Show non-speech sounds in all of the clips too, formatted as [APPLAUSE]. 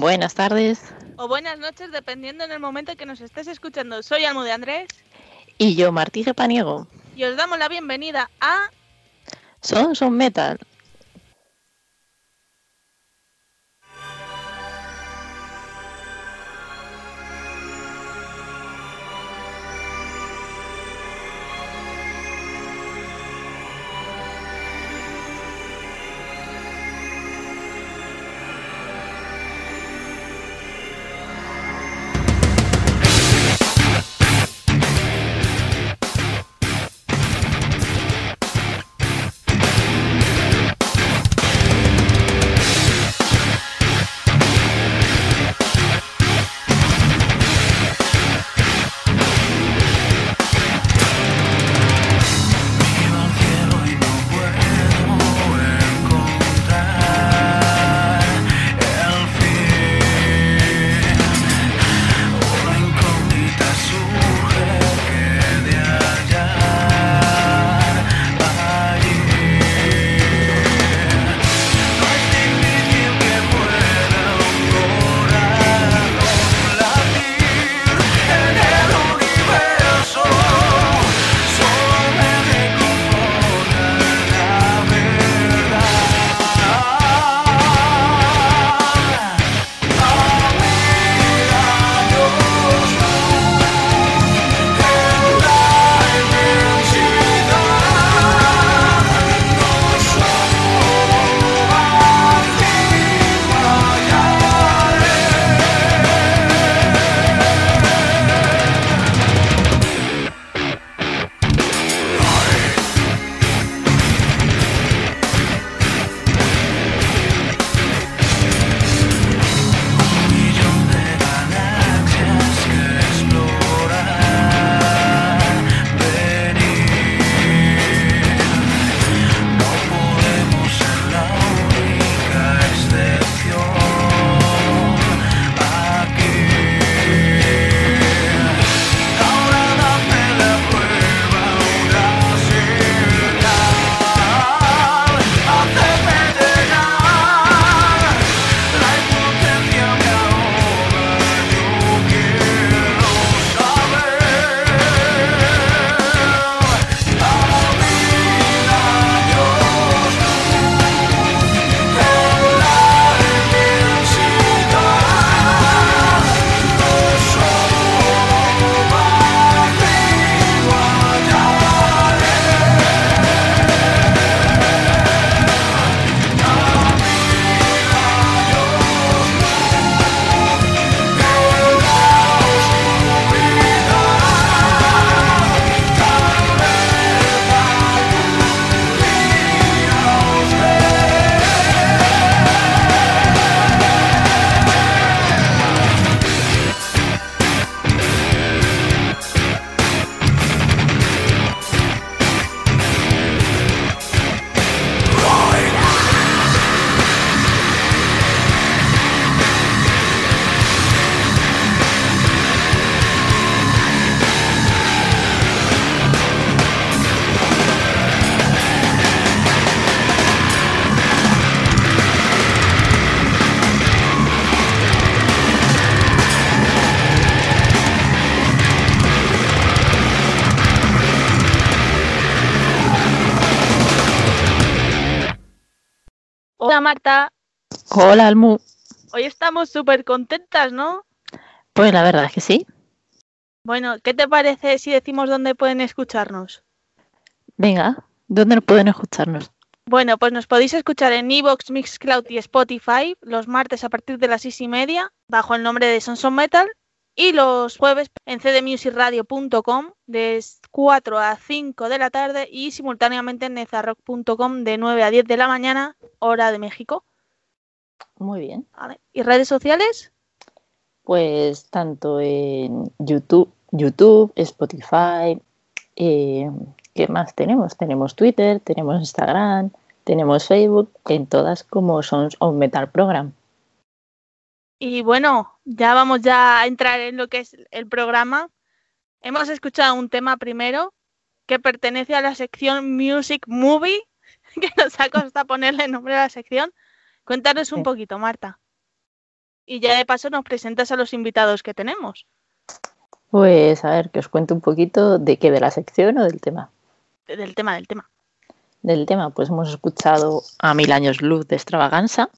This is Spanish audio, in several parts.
Buenas tardes. o buenas noches, dependiendo en el momento que nos estés escuchando. Soy Almo de Andrés Y yo, Martí Paniego. y os damos la bienvenida a Son Son Metal. Hola, Almu. Hoy estamos súper contentas, ¿no? Pues la verdad es que sí. Bueno, ¿qué te parece si decimos dónde pueden escucharnos? Venga, ¿dónde pueden escucharnos? Bueno, pues nos podéis escuchar en Evox, Mixcloud y Spotify los martes a partir de las seis y media bajo el nombre de Sonson Metal y los jueves en cdmusicradio.com de 4 a 5 de la tarde y simultáneamente en nezarrock.com de 9 a 10 de la mañana, hora de México. Muy bien. ¿vale? ¿Y redes sociales? Pues tanto en YouTube, YouTube, Spotify, eh, ¿qué más tenemos? Tenemos Twitter, tenemos Instagram, tenemos Facebook, en todas como Sons of Metal Program. Y bueno, ya vamos ya a entrar en lo que es el programa. Hemos escuchado un tema primero que pertenece a la sección Music Movie, [LAUGHS] que nos ha costado ponerle el nombre a la sección, Cuéntanos un poquito, Marta. Y ya de paso nos presentas a los invitados que tenemos. Pues a ver, que os cuento un poquito de qué, de la sección o del tema. de- Del tema, del tema. Del tema, pues hemos escuchado a Mil Años Luz de Extravaganza.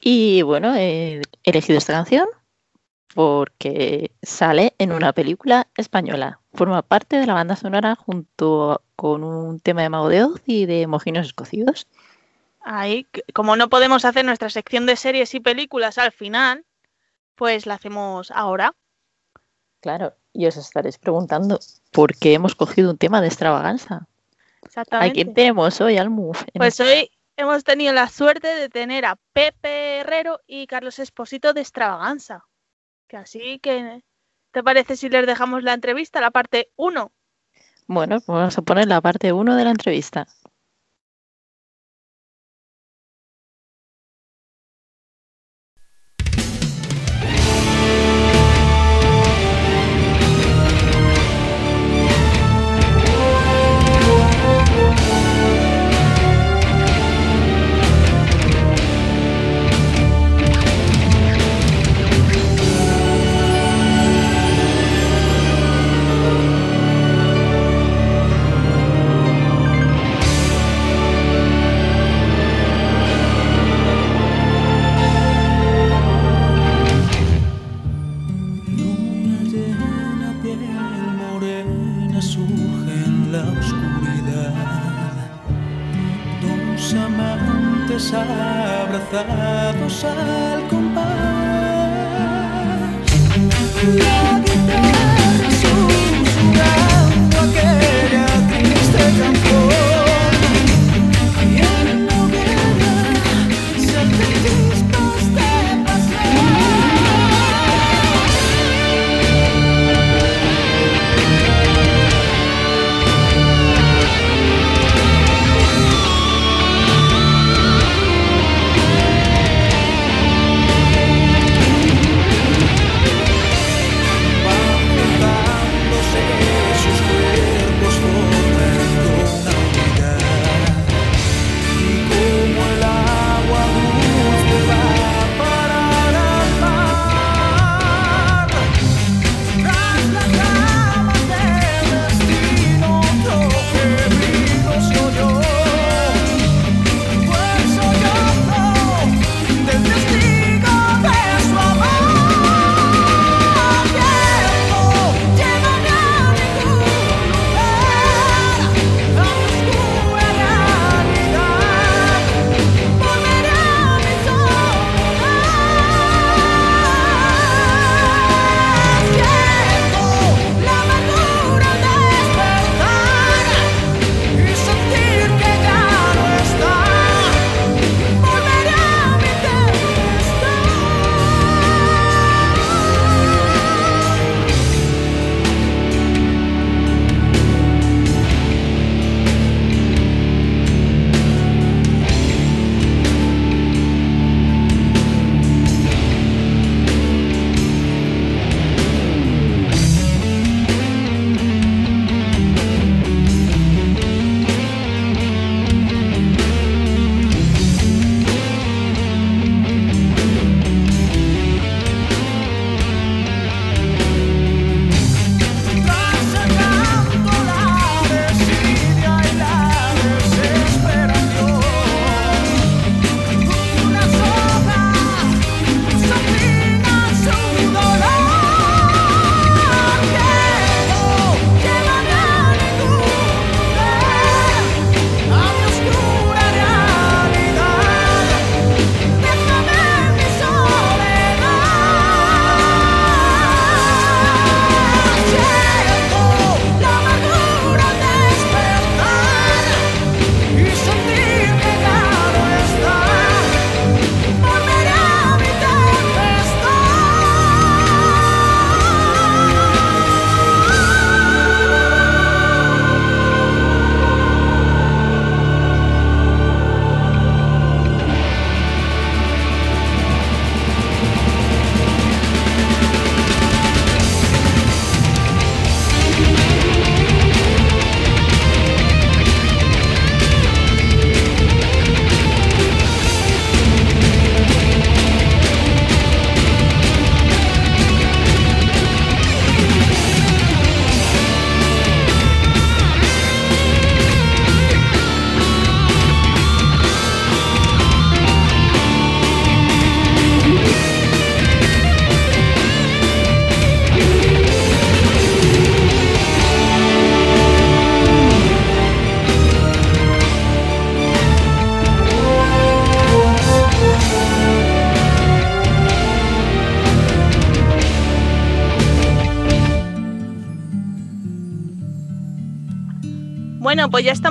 Y bueno, he elegido esta canción porque sale en una película española. Forma parte de la banda sonora junto con un tema de Mago de Oz y de Mojinos Escocidos. Ahí, como no podemos hacer nuestra sección de series y películas al final, pues la hacemos ahora. Claro, y os estaréis preguntando por qué hemos cogido un tema de extravaganza. ¿A Exactamente. quién tenemos hoy, Almu? En Pues hoy hemos tenido la suerte de tener a Pepe Herrero y Carlos Esposito de Extravaganza. Que así que, ¿te parece si les dejamos la entrevista, la parte 1? Bueno, pues vamos a poner la parte 1 de la entrevista.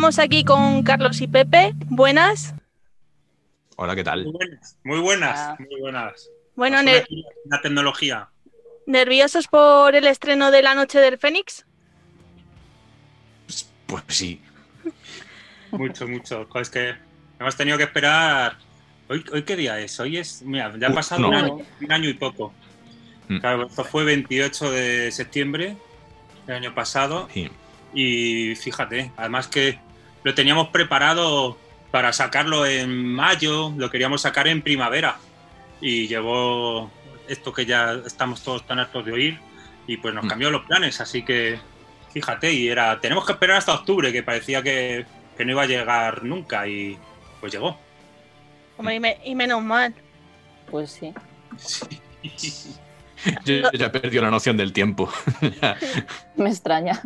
Estamos aquí con Carlos y Pepe. Buenas. Hola, ¿qué tal? Muy buenas, muy buenas, Ah. muy buenas. Bueno, ner- una tecnología. ¿nerviosos por el estreno de La Noche del Fénix? Pues sí. Mucho, mucho. Es que hemos tenido que esperar. ¿Hoy, hoy qué día es? Hoy es. Mira, ya ha pasado no. un, año, un año y poco. Mm. Claro, esto fue 28 de septiembre del año pasado. sí. Y fíjate, además que lo teníamos preparado para sacarlo en mayo, lo queríamos sacar en primavera. Y llegó esto que ya estamos todos tan hartos de oír y pues nos Mm. cambió los planes. Así que fíjate, y era, tenemos que esperar hasta octubre, que parecía que, que no iba a llegar nunca y pues llegó. Hombre, y, me- y menos mal. Pues sí. [LAUGHS] Yo ya he perdido la noción del tiempo. [LAUGHS] Me extraña.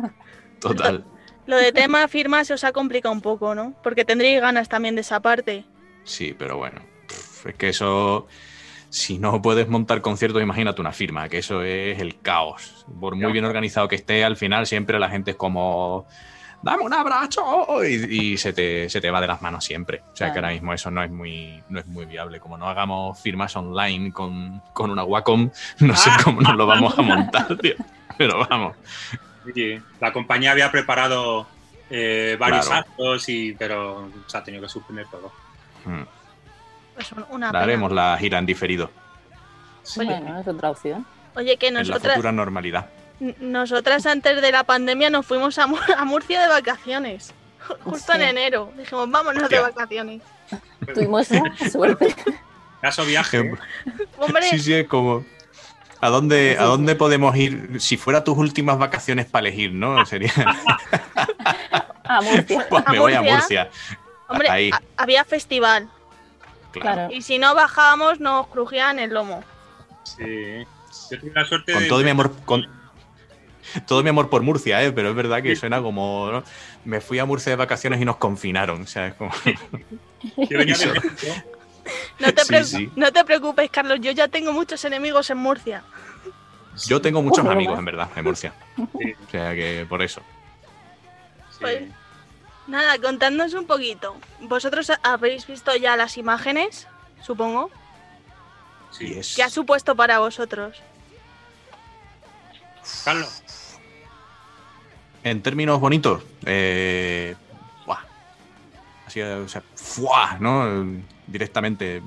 Total. Lo de tema firma se os ha complicado un poco, ¿no? Porque tendréis ganas también de esa parte. Sí, pero bueno. Es que eso. Si no puedes montar conciertos, imagínate una firma, que eso es el caos. Por muy bien organizado que esté, al final siempre la gente es como. ¡Dame un abrazo! Y, y se, te, se te va de las manos siempre. O sea que ahora mismo eso no es muy, no es muy viable. Como no hagamos firmas online con, con una Wacom, no sé cómo nos lo vamos a montar, tío. Pero vamos. Sí, la compañía había preparado eh, varios Claro. actos, y, pero se ha tenido que suspender todo. Mm. Pues un- una haremos la gira en diferido. Oye. Bueno, es otra opción. Oye, que En la nosotras, futura normalidad. nosotras antes de la pandemia nos fuimos a, Mu- a Murcia de vacaciones. Justo en Sí. enero. Dijimos, vámonos de vacaciones. Tuvimos [LAUGHS] suerte. Caso viaje. ¿eh? Hombre, [LAUGHS] Sí, sí, es como. ¿A dónde, ¿A dónde podemos ir? Si fuera tus últimas vacaciones para elegir, ¿no? Sería. [LAUGHS] Ah, Murcia. [LAUGHS] Pues ¿A me voy a Murcia? Hombre ahí. ha- había festival. Claro. Y si no bajábamos, nos crujían el lomo. Sí. Yo tuve la suerte Con de- todo mi amor. Con... Todo mi amor por Murcia, ¿eh? pero es verdad que suena como. ¿no? Me fui a Murcia de vacaciones y nos confinaron. O sea, es como. [LAUGHS] Yo venía de Eso. México. No te, Sí, pre- sí. no te preocupes, Carlos. Yo ya tengo muchos enemigos en Murcia. Yo tengo muchos amigos, en verdad, en Murcia. Sí, O sea, que por eso. sí. Pues- Nada, contadnos un poquito. Vosotros habéis visto ya las imágenes, supongo. Sí. Es- ¿Qué ha supuesto para vosotros? Carlos. En términos bonitos, eh, buah. Así, o sea, ¡fua! ¿no? Directamente.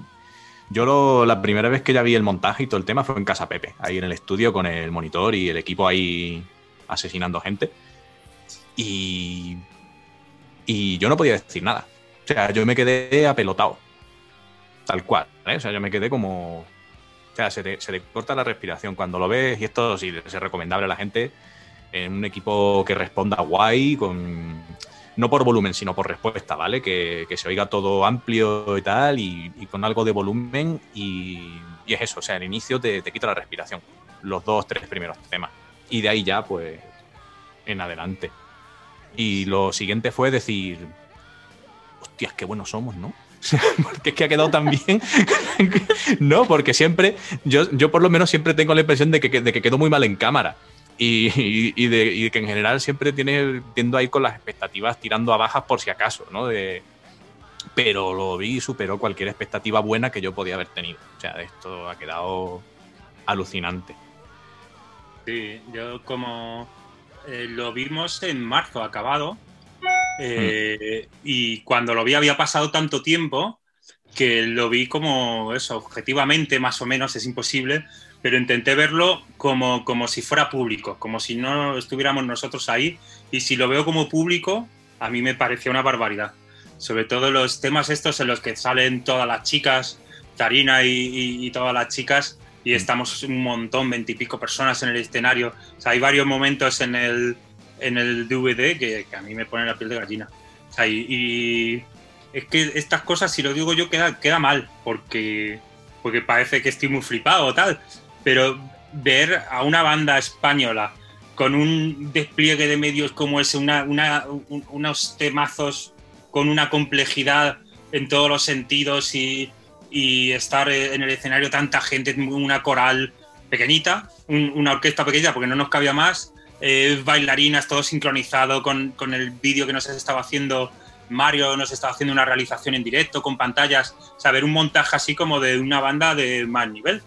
Yo lo- la primera vez que ya vi el montaje y todo el tema fue en Casa Pepe, ahí en el estudio con el monitor y el equipo ahí asesinando gente. Y, y yo no podía decir nada. O sea, yo me quedé apelotado. Tal cual. ¿eh? O sea, yo me quedé como... O sea, se te, se te corta la respiración cuando lo ves y esto sí es recomendable a la gente en un equipo que responda guay, con no por volumen, sino por respuesta, ¿vale? Que, que se oiga todo amplio y tal, y, con algo de volumen, y, es eso, o sea, al inicio te, te quita la respiración, los dos, tres primeros temas, y de ahí ya, pues, en adelante. Y lo siguiente fue decir, hostias, qué buenos somos, ¿no? [LAUGHS] porque es que ha quedado tan bien. [LAUGHS] no, porque siempre, yo, yo por lo menos siempre tengo la impresión de que, de que quedó muy mal en cámara. Y, y- y de, y que en general siempre tiene, tiendo ahí con las expectativas tirando a bajas por si acaso, ¿no? De, pero lo vi y superó cualquier expectativa buena que yo podía haber tenido. O sea, esto ha quedado alucinante. Sí, yo como eh, lo vimos en marzo acabado eh, y cuando lo vi había pasado tanto tiempo que lo vi como eso, objetivamente más o menos es imposible, pero intenté verlo como, como si fuera público, como si no estuviéramos nosotros ahí y si lo veo como público a mí me parecía una barbaridad. Sobre todo los temas estos en los que salen todas las chicas, Tarina y, y- y todas las chicas, y estamos un montón, veintipico personas en el escenario. O sea, hay varios momentos en el, en el DVD que, que a mí me ponen la piel de gallina. O sea, y, y es que estas cosas, si lo digo yo, queda, queda mal, porque, porque parece que estoy muy flipado o tal. Pero ver a una banda española con un despliegue de medios como ese, una, una- un- unos temazos con una complejidad en todos los sentidos y, y estar en el escenario tanta gente, una coral pequeñita, un- una orquesta pequeña porque no nos cabía más eh, bailarinas, todo sincronizado con, con el vídeo que nos estaba haciendo Mario, nos estaba haciendo una realización en directo con pantallas, o sea, ver un montaje así como de una banda de más nivel.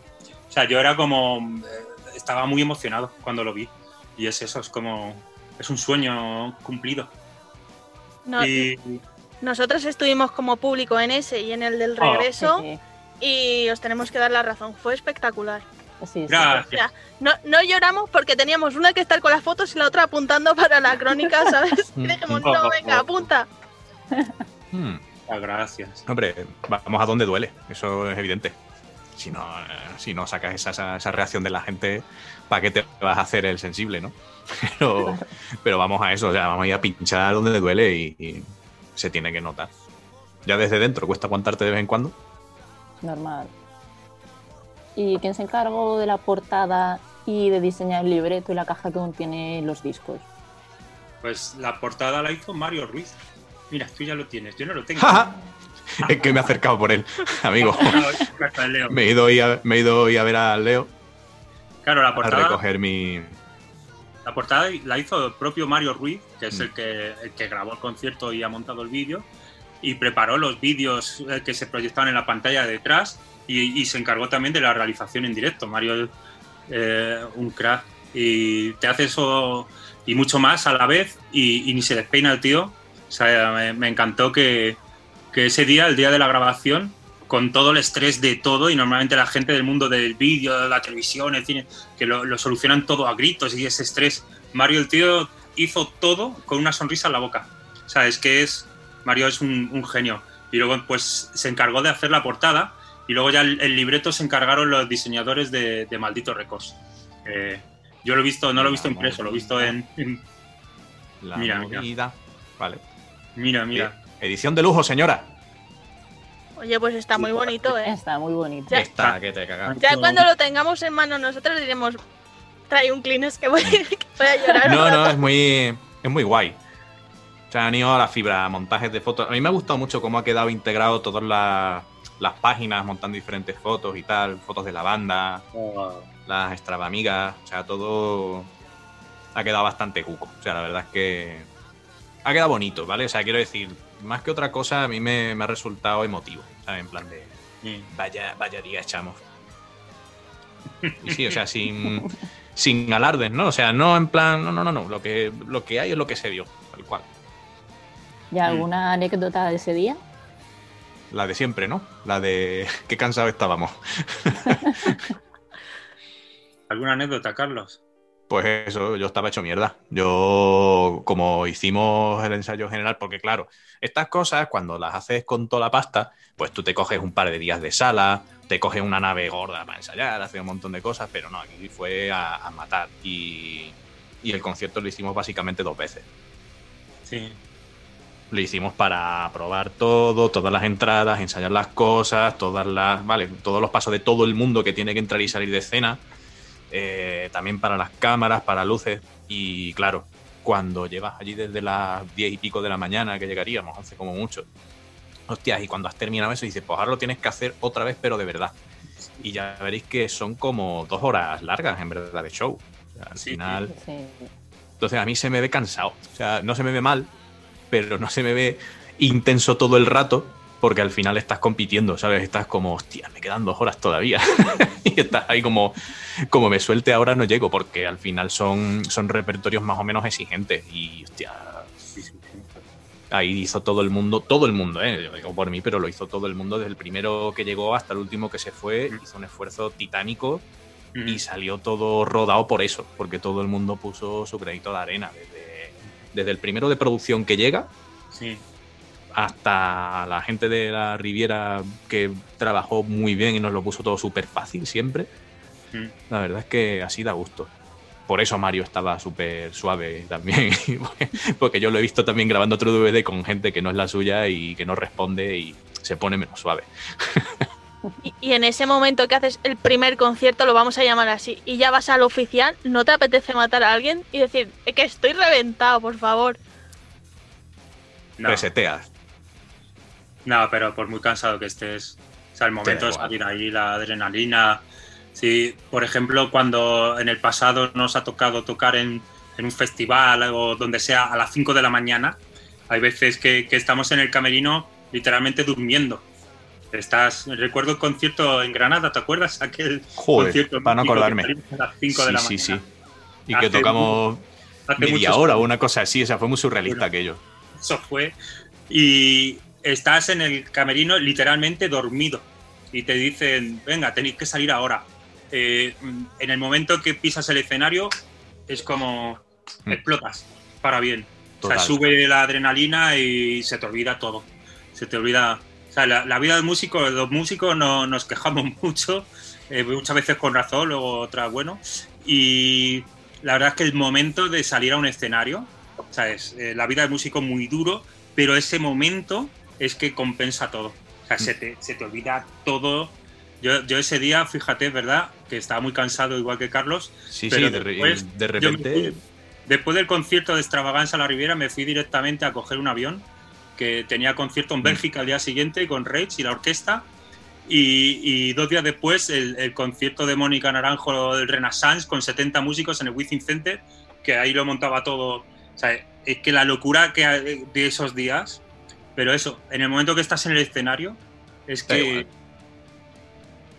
O sea, yo era como, eh, estaba muy emocionado cuando lo vi. Y es eso, es como, es un sueño cumplido. No- Y Nosotros estuvimos como público en ese y en el del Oh, regreso Sí, y os tenemos que dar la razón. Fue espectacular. sí, sí. O gracias. sea, no, no lloramos porque teníamos una que estar con las fotos y la otra apuntando para la [LAUGHS] crónica, ¿sabes? [LAUGHS] Y dijimos, no, venga, apunta. [LAUGHS] Hmm. Ah, Gracias. Hombre, vamos a donde duele, eso es evidente. Si no, si no sacas esa, esa, esa reacción de la gente, ¿para qué te vas a hacer el sensible, no? [LAUGHS] Pero, pero vamos a eso, o sea, vamos a ir a pinchar donde duele y, y se tiene que notar. Ya desde dentro cuesta aguantarte de vez en cuando. Normal. ¿Y quién se encargó de la portada y de diseñar el libreto y la caja que contiene los discos? Pues la portada la hizo Mario Ruiz. Mira, tú ya lo tienes, yo no lo tengo. [LAUGHS] Es que me he acercado por él, amigo. [LAUGHS] Carta de Leo. Me he ido hoy a, me he ido hoy a ver a Leo Claro, la a portada, recoger mi. la portada la hizo el propio Mario Ruiz, que es Mm. el que, el que grabó el concierto y ha montado el vídeo, y preparó los vídeos eh, que se proyectaban en la pantalla de detrás y, y se encargó también de la realización en directo. Mario es eh, un crack y te hace eso y mucho más a la vez y, y ni se despeina el tío. O sea, me, me encantó que, que ese día, el día de la grabación, con todo el estrés de todo y normalmente la gente del mundo del vídeo, de la televisión, el cine, que lo, lo solucionan todo a gritos y ese estrés. Mario, el tío, hizo todo con una sonrisa en la boca. O sea, es que es. Mario es un, un genio. Y luego, pues, se encargó de hacer la portada y luego ya el, el libreto se encargaron los diseñadores de, de Maldito Records. Eh, yo lo he visto, no lo he visto impreso, lo he visto en. en- La Mira, mira. Vale. mira, mira. Edición de lujo, señora. Oye, pues está muy bonito, ¿eh? Está muy bonito. Ya. Está, que te cagas. Ya cuando lo tengamos en mano nosotros diremos, trae un Kleenex que voy, que voy a llorar. No, no, rato". es muy, es muy guay. Se han ido a la fibra, montajes de fotos. A mí me ha gustado mucho cómo ha quedado integrado todas las, las páginas, montando diferentes fotos y tal, fotos de la banda, las extravamigas, o sea, todo ha quedado bastante cuco. O sea, la verdad es que ha quedado bonito, ¿vale? O sea, quiero decir, más que otra cosa, a mí me, me ha resultado emotivo, ¿sabes? En plan de, Sí. vaya, vaya día echamos. Y sí, o sea, sin, sin alardes, ¿no? O sea, no en plan, no, no, no, no, lo que, lo que hay es lo que se dio, tal cual. ¿Y alguna anécdota de ese día? La de siempre, ¿no? La de qué cansado estábamos. [LAUGHS] ¿Alguna anécdota, Carlos? Pues eso, yo estaba hecho mierda. Yo, como hicimos el ensayo general, porque claro, estas cosas cuando las haces con toda la pasta, pues tú te coges un par de días de sala, te coges una nave gorda para ensayar, hacer un montón de cosas, pero no, aquí fue a, a matar. Y, y el concierto lo hicimos básicamente dos veces. Sí. Lo hicimos para probar todo, todas las entradas, ensayar las cosas, todas las, vale, todos los pasos de todo el mundo que tiene que entrar y salir de escena. Eh, también para las cámaras, para luces. Y claro, cuando llevas allí desde las 10 y pico de la mañana, que llegaríamos, 11 como mucho. Hostias, y cuando has terminado eso, dices, pues ahora lo tienes que hacer otra vez, pero de verdad. Y ya veréis que son como dos horas largas, en verdad, de show. O sea, al Sí, final. Sí. Entonces a mí se me ve cansado. O sea, no se me ve mal, pero no se me ve intenso todo el rato, porque al final estás compitiendo, ¿sabes? Estás como, hostia, me quedan dos horas todavía. [LAUGHS] y estás ahí como, como me suelte ahora no llego, porque al final son, son repertorios más o menos exigentes. Y, hostia, ahí hizo todo el mundo, todo el mundo, ¿eh? Yo digo por mí, pero lo hizo todo el mundo, desde el primero que llegó hasta el último que se fue, Mm. hizo un esfuerzo titánico Mm. y salió todo rodado por eso, porque todo el mundo puso su crédito de arena, desde, desde el primero de producción que llega Sí. Hasta la gente de la Riviera que trabajó muy bien y nos lo puso todo súper fácil siempre. Mm. La verdad es que así da gusto. Por eso Mario estaba súper suave también, [LAUGHS] porque yo lo he visto también grabando otro DVD con gente que no es la suya y que no responde y se pone menos suave. [LAUGHS] Y, y en ese momento que haces el primer concierto, lo vamos a llamar así, y ya vas al oficial, ¿no te apetece matar a alguien y decir, "Es que estoy reventado, por favor? No, Reseteas. No, pero por muy cansado que estés, o sea, el momento de salir ahí, la adrenalina. Sí, por ejemplo, cuando en el pasado nos ha tocado tocar en, en un festival o donde sea a las 5 de la mañana, hay veces que, que estamos en el camerino literalmente durmiendo. Estás, recuerdo el concierto en Granada, ¿te acuerdas? Aquel Joder, concierto para no que acordarme. a las 5 de Sí, la sí, mañana. sí. Y que Hace tocamos Hace media muchos hora o una cosa así, o sea, fue muy surrealista Bueno. aquello. Eso fue. Y estás en el camerino literalmente dormido. Y te dicen, venga, tenéis que salir ahora. Eh, en el momento que pisas el escenario, es como Mm. explotas para bien. O sea, sube la adrenalina y se te olvida todo. Se te olvida. O sea, la, la vida del músico, los músicos no, nos quejamos [LAUGHS] mucho, eh, muchas veces con razón, luego otras, bueno. Y la verdad es que el momento de salir a un escenario, ¿sabes? Eh, la vida del músico es muy duro, pero ese momento es que compensa todo. O sea, se, te, se te olvida todo. Yo, yo ese día, fíjate, verdad, que estaba muy cansado, igual que Carlos. Sí, Pero sí, de, después de me repente. fui- después del concierto de Extravaganza a la Riviera, me fui directamente a coger un avión, que tenía concierto Mm. en Bélgica al día siguiente con Rage y la orquesta. Y, y dos días después, el, el concierto de Mónica Naranjo del Renaissance con 70 músicos en el Within Center, que ahí lo montaba todo. O sea, es que la locura que de esos días, pero eso, en el momento que estás en el escenario, es que igual.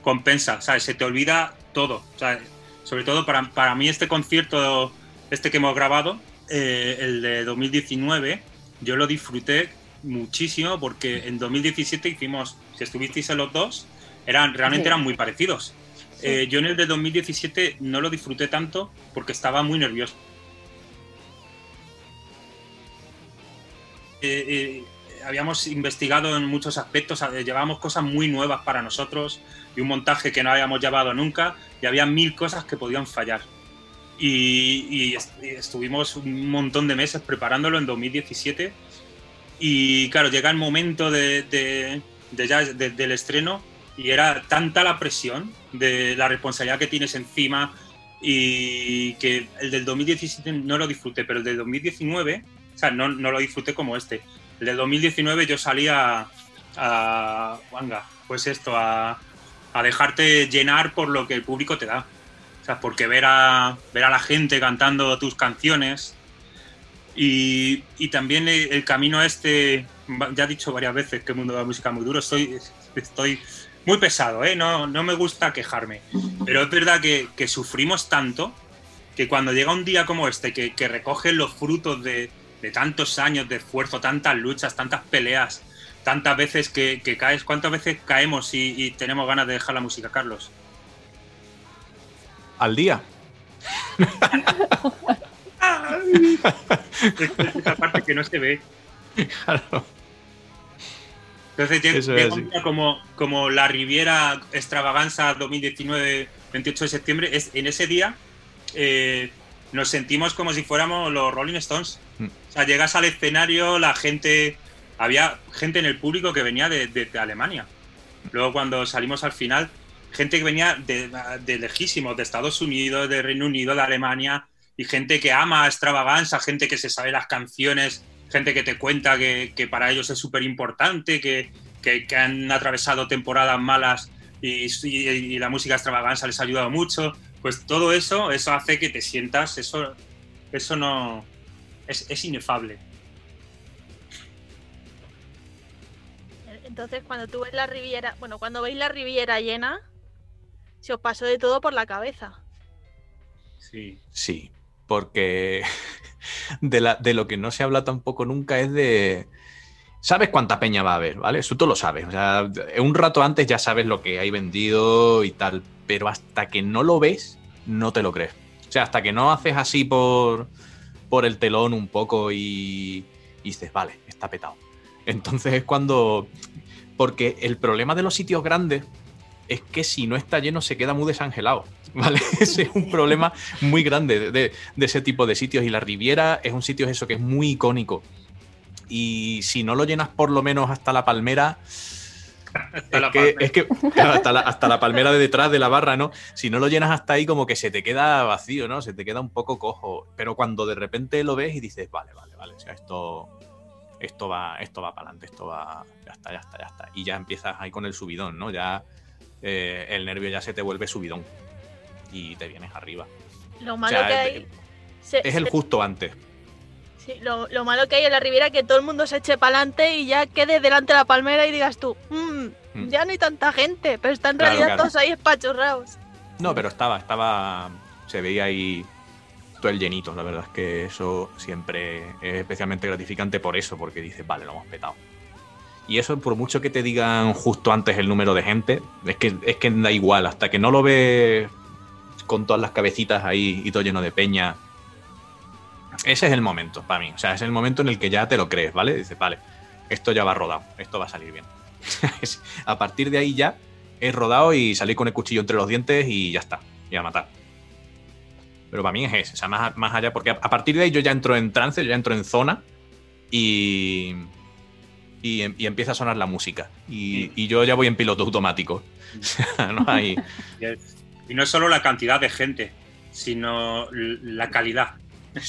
compensa, ¿sabes? Se te olvida todo. ¿sabes? Sobre todo para, para mí este concierto, este que hemos grabado, eh, el de 2019, yo lo disfruté muchísimo porque en 2017 hicimos, si estuvisteis en los dos, eran, realmente Sí. eran muy parecidos. Eh, yo en el de 2017 no lo disfruté tanto porque estaba muy nervioso. Eh, eh, habíamos investigado en muchos aspectos, eh, llevábamos cosas muy nuevas para nosotros y un montaje que no habíamos llevado nunca y había mil cosas que podían fallar. Y, y est- y estuvimos un montón de meses preparándolo en 2017 y claro, llega el momento de, de- de ya- de- del estreno y era tanta la presión de la responsabilidad que tienes encima y que el del 2017 no lo disfruté, pero el del 2019, o sea, no, no lo disfruté como este. El del 2019 yo salía a, venga, pues esto, a, a dejarte llenar por lo que el público te da. O sea, porque ver a, ver a la gente cantando tus canciones y, también el, el camino este, ya he dicho varias veces que el mundo de la música es muy duro, estoy, estoy muy pesado, ¿eh? no, no me gusta quejarme, pero es verdad que, sufrimos tanto que cuando llega un día como este, que, que recogen los frutos de, de tantos años de esfuerzo, tantas luchas, tantas peleas, tantas veces que, que caes, ¿cuántas veces caemos y, y tenemos ganas de dejar la música, Carlos? Al día. [LAUGHS] Es esa parte que no se ve. Claro. Entonces llega, Eso llega es, un sí. día como, como la Riviera Extravaganza 2019, 28 de septiembre, es, en ese día eh, nos sentimos como si fuéramos los Rolling Stones. Mm. O sea, llegas al escenario, la gente, había gente en el público que venía de, de- de Alemania. Luego cuando salimos al final, gente que venía de, de lejísimos, de Estados Unidos, de Reino Unido, de Alemania, y gente que ama Extravaganza, gente que se sabe las canciones, gente que te cuenta que, que para ellos es súper importante, que, que- que han atravesado temporadas malas y, y- y la música extravaganza les ha ayudado mucho. Pues todo eso, eso hace que te sientas, eso, eso no es, es inefable. Entonces, cuando tú ves la Riviera, bueno, cuando veis la Riviera llena, se os pasó de todo por la cabeza. Sí. Sí, porque [LAUGHS] de, la- de lo que no se habla tampoco nunca es de... Sabes cuánta peña va a haber, ¿vale? Eso tú lo sabes. O sea, un rato antes ya sabes lo que hay vendido y tal, pero hasta que no lo ves, no te lo crees. O sea, hasta que no haces así por, por el telón un poco y, y dices, vale, está petado. Entonces es cuando... Porque el problema de los sitios grandes es que si no está lleno se queda muy desangelado, [LAUGHS] ¿vale? Ese es un problema muy grande de, de- de ese tipo de sitios y la Riviera es un sitio eso que es muy icónico y si no lo llenas por lo menos hasta la palmera es, la que, palmera. es que claro, hasta, la, hasta la palmera de detrás de la barra, ¿no? Si no lo llenas hasta ahí como que se te queda vacío, ¿no? Se te queda un poco cojo, pero cuando de repente lo ves y dices, vale, vale, vale, o sea, esto esto va esto va para adelante, esto va ya está, ya está, ya está y ya empiezas ahí con el subidón, ¿no? Ya eh, el nervio ya se te vuelve subidón y te vienes arriba. Lo malo sea, que hay Es el justo antes. Sí, lo, lo malo que hay en la Riviera es que todo el mundo se eche para adelante y ya quede delante de la palmera y digas tú, "Mm, Mm. ya no hay tanta gente, pero están en Claro, realidad claro. todos ahí espachurrados. No, pero estaba, estaba. Se veía ahí todo el llenito. La verdad es que eso siempre es especialmente gratificante por eso, porque dices, vale, lo hemos petado. Y eso, por mucho que te digan justo antes el número de gente, es que, es que da igual, hasta que no lo ves con todas las cabecitas ahí y todo lleno de peña. Ese es el momento para mí. O sea, es el momento en el que ya te lo crees, ¿vale? Dices, vale, esto ya va rodado, esto va a salir bien. [LAUGHS] a partir de ahí ya he rodado y salí con el cuchillo entre los dientes y ya está, y a matar. Pero para mí es ese, o sea, más, más allá, porque a, partir de ahí yo ya entro en trance, yo ya entro en zona y, y, em- empieza a sonar la música. Y, yo ya voy en piloto automático. [LAUGHS] [LAUGHS] Y es- no es solo la cantidad de gente, sino la calidad.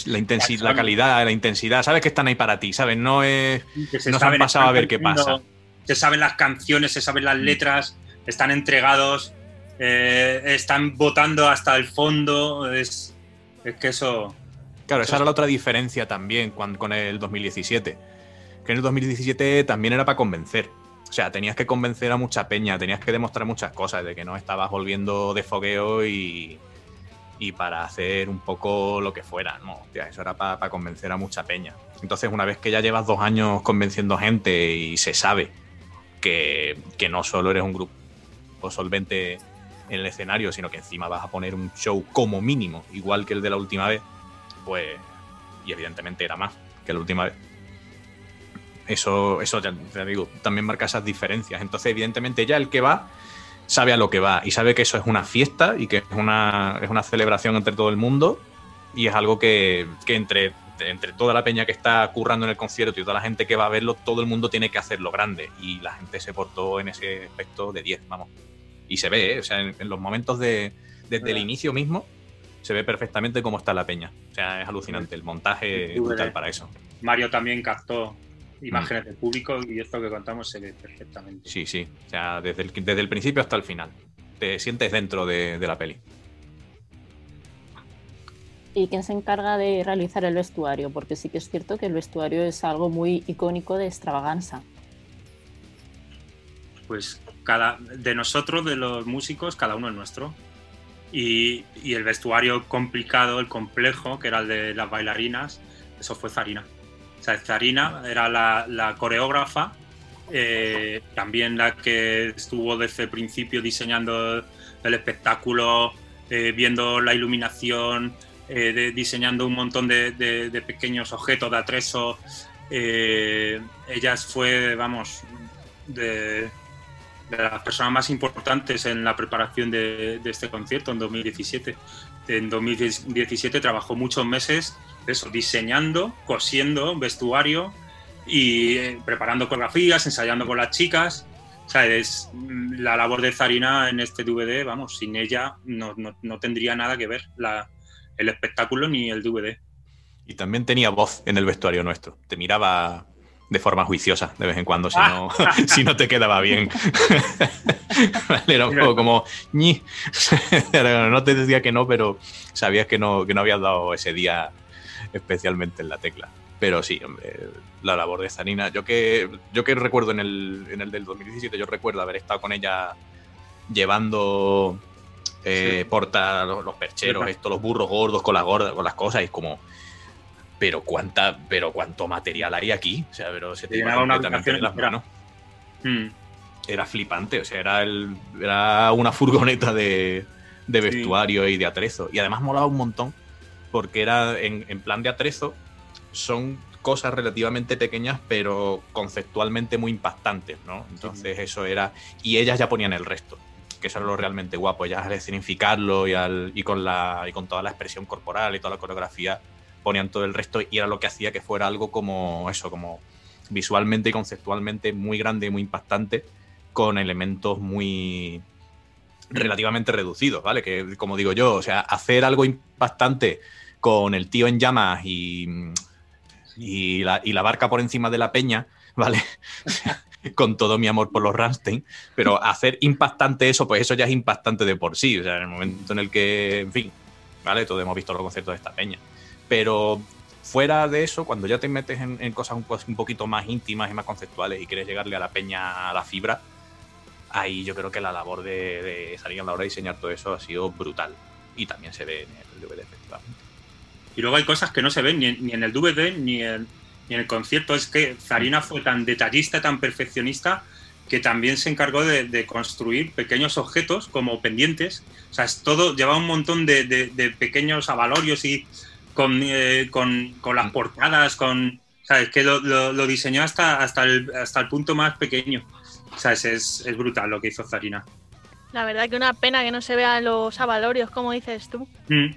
La, intensi- la calidad, la intensidad, sabes que están ahí para ti, ¿sabes? No es. Nos han pasado a ver qué pasa. Se saben las canciones, se saben las letras, están entregados, eh, están votando hasta el fondo. Es, es que eso. Claro, esa era la otra diferencia también cuan- con el 2017. Que en el 2017 también era para convencer. O sea, tenías que convencer a mucha peña, tenías que demostrar muchas cosas, de que no estabas volviendo de fogueo y, y para hacer un poco lo que fuera. No, hostia, eso era para convencer a mucha peña. Entonces, una vez que ya llevas dos años convenciendo gente y se sabe que, que no solo eres un grupo solvente en el escenario, sino que encima vas a poner un show como mínimo, igual que el de la última vez, pues, y evidentemente era más que la última vez. Eso, eso ya digo, también marca esas diferencias. Entonces, evidentemente, ya el que va sabe a lo que va y sabe que eso es una fiesta y que es una, es una celebración entre todo el mundo y es algo que, que entre, entre toda la peña que está currando en el concierto y toda la gente que va a verlo, todo el mundo tiene que hacerlo grande y la gente se portó en ese aspecto de 10, vamos. Y se ve, ¿eh? o sea, en, en los momentos de, desde el inicio mismo, se ve perfectamente cómo está la peña. O sea, es alucinante. El montaje brutal para eso. Mario también captó imágenes del público y esto que contamos se ve perfectamente. Sí, sí. O sea, desde el, desde el principio hasta el final. Te sientes dentro de, de la peli. ¿Y quién se encarga de realizar el vestuario? Porque sí que es cierto que el vestuario es algo muy icónico de extravaganza. Pues cada de nosotros, de los músicos, cada uno es nuestro. Y, y el vestuario complicado, el complejo, que era el de las bailarinas, eso fue Zarina. O sea, Zarina era la, coreógrafa, eh, también la que estuvo desde el principio diseñando el espectáculo, eh, viendo la iluminación, eh, diseñando un montón de, de- pequeños objetos de atrezo. Eh, ella fue, vamos, de, las personas más importantes en la preparación de este concierto en 2017. En 2017 trabajó muchos meses eso, diseñando, cosiendo vestuario y eh, preparando coreografías, ensayando con las chicas. O sea, es mm, la labor de Zarina en este DVD, vamos, sin ella no, no- no tendría nada que ver la- el espectáculo ni el DVD. Y también tenía voz en el vestuario nuestro. Te miraba de forma juiciosa de vez en cuando si, no, [LAUGHS] [LAUGHS] si no te quedaba bien. [LAUGHS] Era un poco como ñi. No te decía que no, pero sabías que no, que no habías dado ese día [LAUGHS] especialmente en la tecla. Pero sí, hombre, la labor de Zanina. Yo que, yo que recuerdo en el, en el del 2017, yo recuerdo haber estado con ella llevando eh, porta los, los percheros, estos, los burros gordos con las gordas, con las cosas, y es como. Pero cuánta, pero cuánto material hay aquí. O sea, pero se te iba completamente de las manos. Mm. Era flipante, o sea, era el, era una furgoneta de, de Sí. vestuario y de atrezo. Y además molaba un montón, porque era en, en plan de atrezo, son cosas relativamente pequeñas, pero conceptualmente muy impactantes, ¿no? Entonces eso era. Y ellas ya ponían el resto, que eso era lo realmente guapo. Ellas al escenificarlo y, al, y, con la, y con toda la expresión corporal y toda la coreografía, ponían todo el resto y era lo que hacía que fuera algo como eso, como visualmente y conceptualmente muy grande y muy impactante, con elementos muy relativamente reducidos, ¿vale? Que como digo yo, o sea, hacer algo impactante con el tío en llamas y, y, la, y la barca por encima de la peña, ¿vale? [LAUGHS] con todo mi amor por los Ramstein, pero hacer impactante eso, pues eso ya es impactante de por sí, o sea, en el momento en el que, en fin, ¿vale? Todos hemos visto los conciertos de esta peña. Pero fuera de eso, cuando ya te metes en, en cosas un, po- un poquito más íntimas y más conceptuales y quieres llegarle a la peña a la fibra, ahí yo creo que la labor de, de salir a la hora de diseñar todo eso ha sido brutal. Y también se ve en el DVD, efectivamente. Y luego hay cosas que no se ven ni en, ni en el DVD ni en, ni en el concierto. Es que Zarina fue tan detallista, tan perfeccionista, que también se encargó de, de construir pequeños objetos como pendientes. O sea, es todo, llevaba un montón de, de- de pequeños avalorios y con, eh, con, con las portadas, con. ¿Sabes? Que lo, lo- lo diseñó hasta, hasta, el, hasta el punto más pequeño. ¿Sabes? Es, es brutal lo que hizo Zarina. La verdad que una pena que no se vean los avalorios, como dices tú. Mm.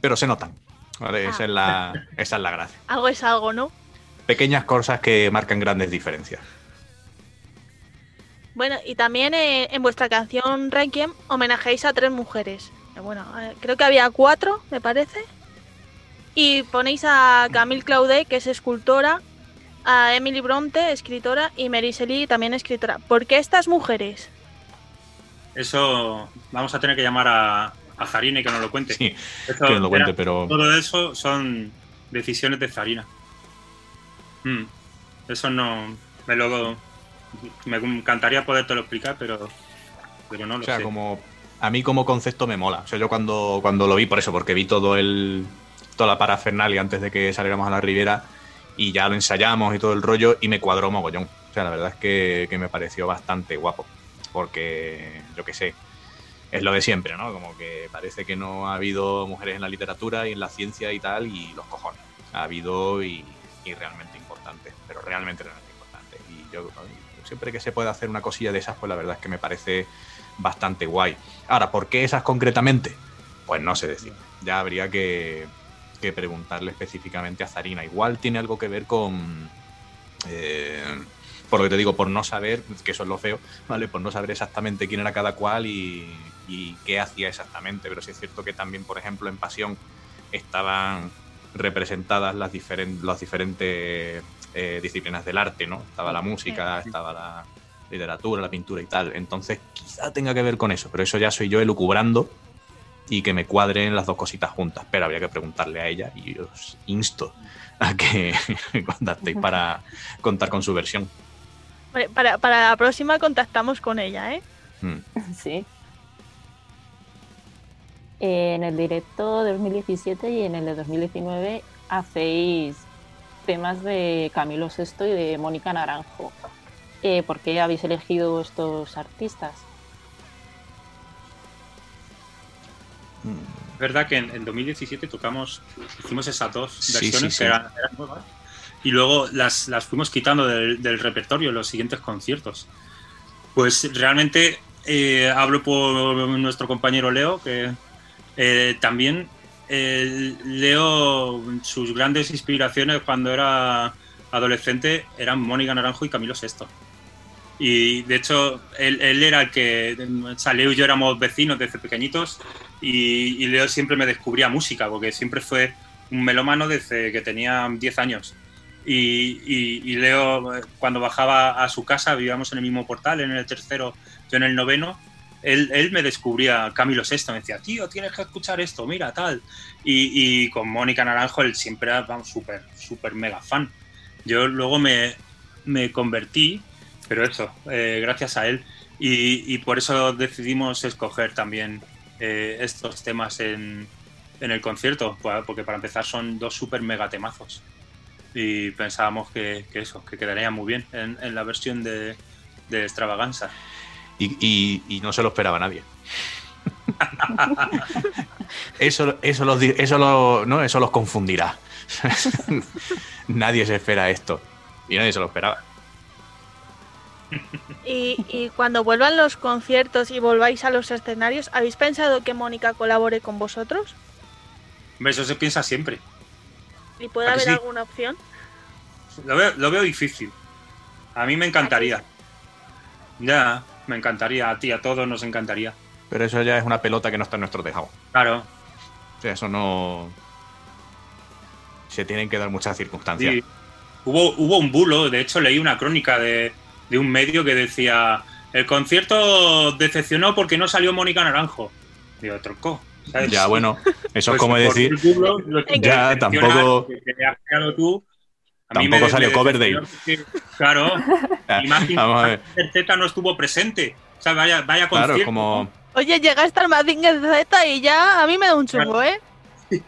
Pero se notan. ¿vale? Ah. Esa, es la, esa es la gracia. [LAUGHS] Algo es algo, ¿no? Pequeñas cosas que marcan grandes diferencias. Bueno, y también eh, en vuestra canción Requiem homenajeáis a tres mujeres. Eh, Bueno, eh, creo que había cuatro, me parece. Y ponéis a Camille Claudet, que es escultora, a Emily Bronte, escritora, y Mary Shelley, también escritora. ¿Por qué estas mujeres? Eso vamos a tener que llamar a, a Zarina y que nos lo cuente. Sí, Eso que nos lo cuente, era- pero. Todo eso son decisiones de Zarina. Mm. Eso no. Me lo. Me encantaría podértelo explicar, pero. Pero no lo O sea, sé. como a mí como concepto me mola. O sea, yo cuando, cuando lo vi, por eso, porque vi todo el toda la parafernalia antes de que saliéramos a la Ribera y ya lo ensayamos y todo el rollo y me cuadró mogollón. O sea, la verdad es que, que me pareció bastante guapo. Porque, yo qué sé, es lo de siempre, ¿no? Como que parece que no ha habido mujeres en la literatura y en la ciencia y tal, y los cojones. Ha habido y, y realmente importantes, pero realmente, realmente importantes. Y yo siempre que se puede hacer una cosilla de esas, pues la verdad es que me parece bastante guay. Ahora, ¿por qué esas concretamente? Pues no sé decir. Ya habría que, que preguntarle específicamente a Zarina. Igual tiene algo que ver con. eh, por lo que te digo, por no saber, que eso es lo feo, ¿vale? Por no saber exactamente quién era cada cual y, y qué hacía exactamente. Pero sí es cierto que también, por ejemplo, en Pasión estaban representadas las, diferen- las diferentes eh, disciplinas del arte, ¿no? Estaba la música, estaba la literatura, la pintura y tal. Entonces, quizá tenga que ver con eso, pero eso ya soy yo elucubrando y que me cuadren las dos cositas juntas. Pero habría que preguntarle a ella y os insto a que [LAUGHS] contactéis para contar con su versión. Vale, Para, para la próxima contactamos con ella, ¿eh? Mm. [LAUGHS] Sí. En el directo de 2017 y en el de 2019 hacéis temas de Camilo Sesto y de Mónica Naranjo. Eh, ¿Por qué habéis elegido estos artistas? Es verdad que en, en 2017 tocamos, hicimos esas dos Sí, versiones sí, que sí. eran, eran nuevas. Y luego las, las fuimos quitando del, del repertorio en los siguientes conciertos. Pues realmente eh, hablo por nuestro compañero Leo, que eh, también eh, Leo, sus grandes inspiraciones cuando era adolescente eran Mónica Naranjo y Camilo Sesto. Y de hecho, él, él era el que. Leo y yo éramos vecinos desde pequeñitos y, y Leo siempre me descubría música, porque siempre fue un melómano desde que tenía 10 años. Y, y- y Leo, cuando bajaba a su casa, vivíamos en el mismo portal, en el tercero, yo en el noveno, él, él me descubría Camilo Sesto, me decía, tío, tienes que escuchar esto, mira, tal. Y, y con Mónica Naranjo, él siempre era súper, súper mega fan. Yo luego me, me convertí, pero eso, eh, gracias a él. Y, y por eso decidimos escoger también eh, estos temas en, en el concierto, porque para empezar son dos súper mega temazos. Y pensábamos que, que eso, que quedaría muy bien en, en la versión de, de Extravaganza. Y, y- y no se lo esperaba nadie. [LAUGHS] eso, eso, los, eso, lo- ¿no? eso los confundirá. [LAUGHS] nadie se espera esto. Y nadie se lo esperaba. Y, y cuando vuelvan los conciertos y volváis a los escenarios, ¿habéis pensado que Mónica colabore con vosotros? Eso se piensa siempre. ¿Y puede ¿A que haber sí? alguna opción? Lo veo, lo veo difícil. A mí me encantaría. Ya, me encantaría. A ti, a todos nos encantaría. Pero eso ya es una pelota que no está en nuestro tejado. Claro. O sea, eso no. Se tienen que dar muchas circunstancias. Sí. Hubo, hubo un bulo, de hecho leí una crónica de, de un medio que decía el concierto decepcionó porque no salió Mónica Naranjo. Digo, tronco, ¿sabes? Ya, bueno, eso Pues es como por decir, Ya, tampoco- que te has creado tú. A mí Tampoco me- salió Coverdale. porque, Claro, [LAUGHS] que vamos a ver, Z no estuvo presente. O sea, vaya, vaya claro, concierto. como, Oye, llegaste al Mazinger Z y ya a mí me da un chungo, ¿eh? [LAUGHS]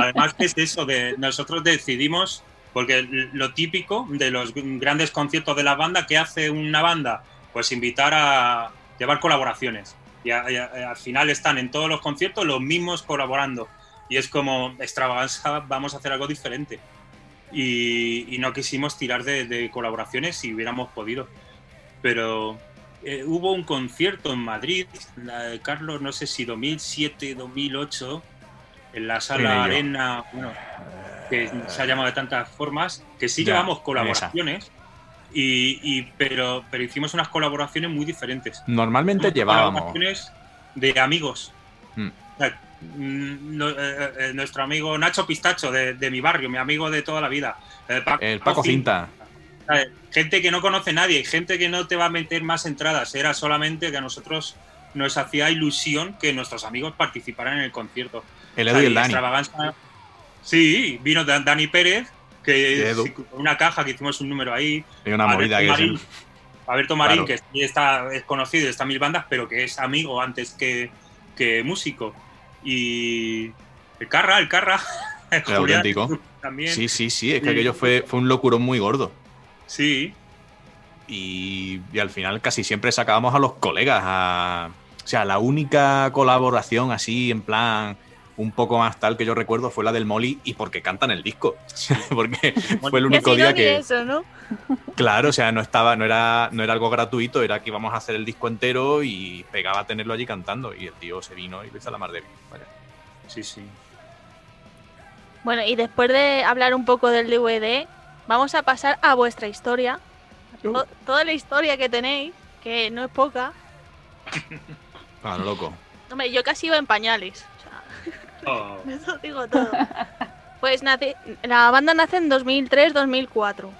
Además, que es eso? De nosotros decidimos, porque lo típico de los grandes conciertos de la banda, ¿qué hace una banda? Pues invitar a llevar colaboraciones. Y, a- y a- al final están en todos los conciertos los mismos colaborando. Y es como extravaganza, vamos a hacer algo diferente. Y, y no quisimos tirar de, de colaboraciones si hubiéramos podido. Pero eh, hubo un concierto en Madrid, Carlos, no sé si 2007, 2008, en la sala. Arena, bueno, que se ha llamado de tantas formas, que sí Ya, llevamos colaboraciones, y, y- pero, pero hicimos unas colaboraciones muy diferentes. normalmente llevábamos, Colaboraciones de amigos. Mm. O sea, mm, no- eh, eh, nuestro amigo Nacho Pistacho de, de mi barrio, mi amigo de toda la vida. eh, Paco el Paco Cinta, ¿sabes? Gente que no conoce nadie, gente que no te va a meter más entradas. Era solamente que a nosotros nos hacía ilusión que nuestros amigos participaran en el concierto. El Edu y el Dani, Sí, vino Dan- Dani Pérez, que con una caja que hicimos un número ahí. hay una Alberto movida que Marín, es Alberto Marín, Claro. que sí está, es conocido, está en mil bandas, pero que es amigo antes que, que músico. Y el Carra, el Carra. [LAUGHS] El Julián auténtico. También. Sí, sí, sí, es que aquello fue, fue un locurón muy gordo. sí. Y, y al final casi siempre sacábamos a los colegas. A, o sea, la única colaboración así, en plan, un poco más tal que yo recuerdo fue la del Molly y porque cantan el disco. [LAUGHS] porque fue el único día que. eso, ¿no? [LAUGHS] Claro, o sea, no estaba, no era, no era algo gratuito, era que íbamos a hacer el disco entero y pegaba a tenerlo allí cantando. Y el tío se vino y lo hizo a la mar de bien. Vaya. Sí, sí. Bueno, y después de hablar un poco del DVD, vamos a pasar a vuestra historia. To- toda la historia que tenéis, que no es poca. [LAUGHS] Claro, loco. Hombre, yo casi iba en pañales. Oh, eso digo todo. [LAUGHS] Pues nace, la banda nace en 2003-2004,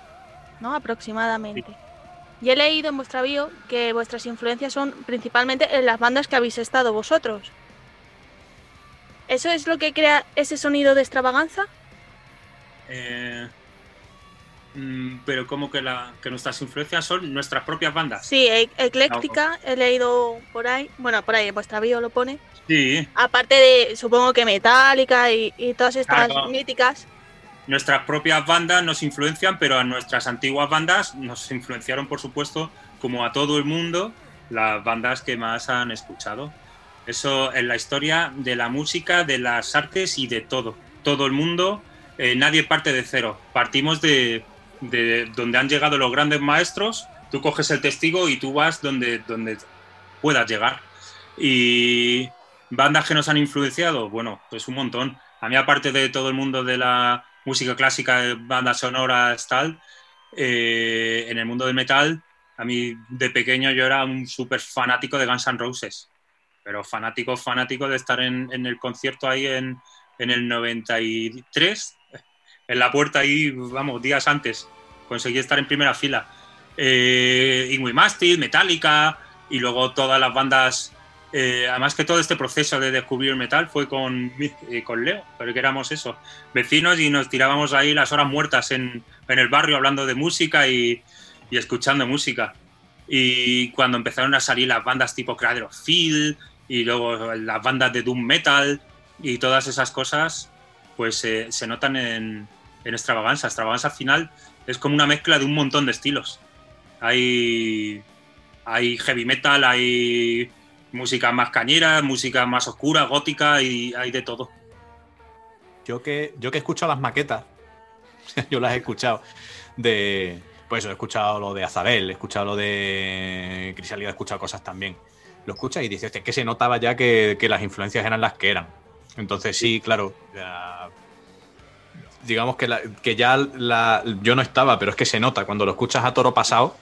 ¿no? Aproximadamente. Y he leído en vuestra bio que vuestras influencias son principalmente en las bandas que habéis estado vosotros. ¿Eso es lo que crea ese sonido de extravaganza? eh, pero como que, la, que nuestras influencias son nuestras propias bandas. Sí, e- ecléctica, he leído por ahí. Bueno, por ahí en vuestra bio lo pone. Sí, Aparte de, supongo que Metallica y, y todas estas Claro. míticas. nuestras propias bandas nos influencian, pero a nuestras antiguas bandas nos influenciaron, por supuesto, como a todo el mundo, las bandas que más han escuchado. Eso es la historia de la música, de las artes y de todo. Todo el mundo, eh, nadie parte de cero. Partimos de, de donde han llegado los grandes maestros, tú coges el testigo y tú vas donde, donde puedas llegar. Y bandas que nos han influenciado, bueno, pues un montón. A mí, aparte de todo el mundo de la música clásica, bandas sonoras, tal, eh, en el mundo del metal, a mí de pequeño yo era un súper fanático de Guns N' Roses. Pero fanático, fanático de estar en, en el concierto ahí en, en el 93, en la puerta ahí, vamos, días antes. Conseguí estar en primera fila. Eh, Ingrid Mastil, Metallica y luego todas las bandas eh, además que todo este proceso de descubrir metal fue con, [LAUGHS] eh, con Leo, porque éramos eso, vecinos y nos tirábamos ahí las horas muertas en, en el barrio hablando de música y, y escuchando música. Y cuando empezaron a salir las bandas tipo Cradle of Field y luego las bandas de Doom Metal y todas esas cosas, pues eh, se notan en, en Extravaganza. Extravaganza al final es como una mezcla de un montón de estilos. Hay, hay heavy metal, hay música más cañera, música más oscura, gótica y hay de todo. Yo que, yo que he escuchado las maquetas, [LAUGHS] yo las he escuchado de. Pues he escuchado lo de Azabel, he escuchado lo de Crisalida, he escuchado cosas también. Lo escuchas y dices, "Hostia, es que se notaba ya que, que las influencias eran las que eran. Entonces sí, claro. ya- digamos que, la- que ya la, yo no estaba, pero es que se nota cuando lo escuchas a toro pasado,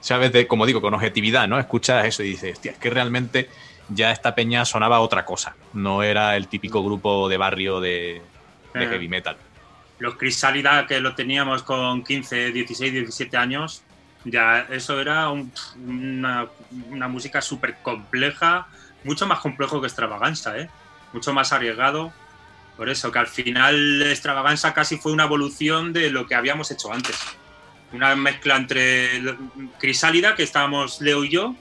sabes, de, como digo, con objetividad, ¿no? Escuchas eso y dices, hostia, es que realmente ya esta peña sonaba otra cosa. No era el típico grupo de barrio de, de Eh. heavy metal. Los Crisálida que lo teníamos con 15, 16, 17 años, ya eso era un- una, una música súper compleja, mucho más complejo que Extravaganza, ¿eh? mucho más arriesgado. Por eso, que al final Extravaganza casi fue una evolución de lo que habíamos hecho antes. Una mezcla entre Crisálida, que estábamos Leo y yo.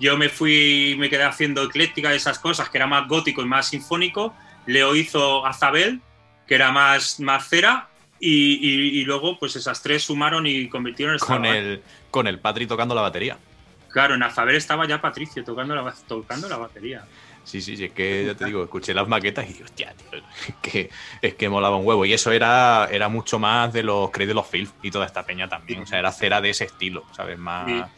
Yo me fui, me quedé haciendo ecléctica de esas cosas, que era más gótico y más sinfónico. Leo hizo Azabel, que era más, más cera. Y, y- y luego, pues esas tres sumaron y convirtieron en Con el, con el Patri tocando la batería. Claro, en Azabel estaba ya Patricio tocando la, tocando la batería. Sí, sí, es que ya te digo, escuché las maquetas y digo, hostia, tío, es que, es que molaba un huevo. Y eso era, era mucho más de los Craig de los Filth y toda esta peña también. O sea, era cera de ese estilo, ¿sabes? Más.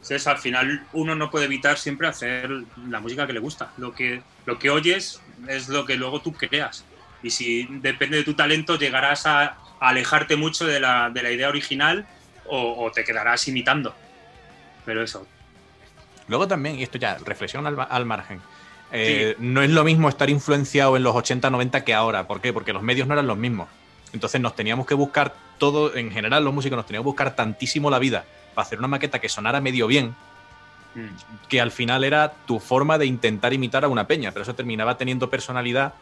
Sí. Al final uno no puede evitar siempre hacer la música que le gusta. Lo que, lo que oyes es lo que luego tú creas. Y si depende de tu talento, llegarás a, alejarte mucho de la, de la idea original o te quedarás imitando. Pero eso, Luego también, y esto ya, reflexión al, al margen. eh, No es lo mismo estar influenciado en los 80, 90 que ahora. ¿Por qué? Porque los medios no eran los mismos. Entonces nos teníamos que buscar todo, en general los músicos nos teníamos que buscar tantísimo la vida para hacer una maqueta que sonara medio bien, mm, que al final era tu forma de intentar imitar a una peña, pero eso terminaba teniendo personalidad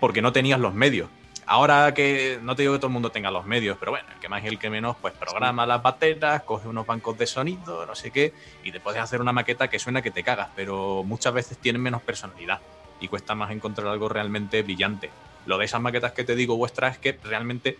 porque no tenías los medios. Ahora que no te digo que todo el mundo tenga los medios, pero bueno, el que más y el que menos, pues programa las bateras, coge unos bancos de sonido, no sé qué, y te puedes hacer una maqueta que suena que te cagas, pero muchas veces tienen menos personalidad y cuesta más encontrar algo realmente brillante. Lo de esas maquetas que te digo vuestras es que realmente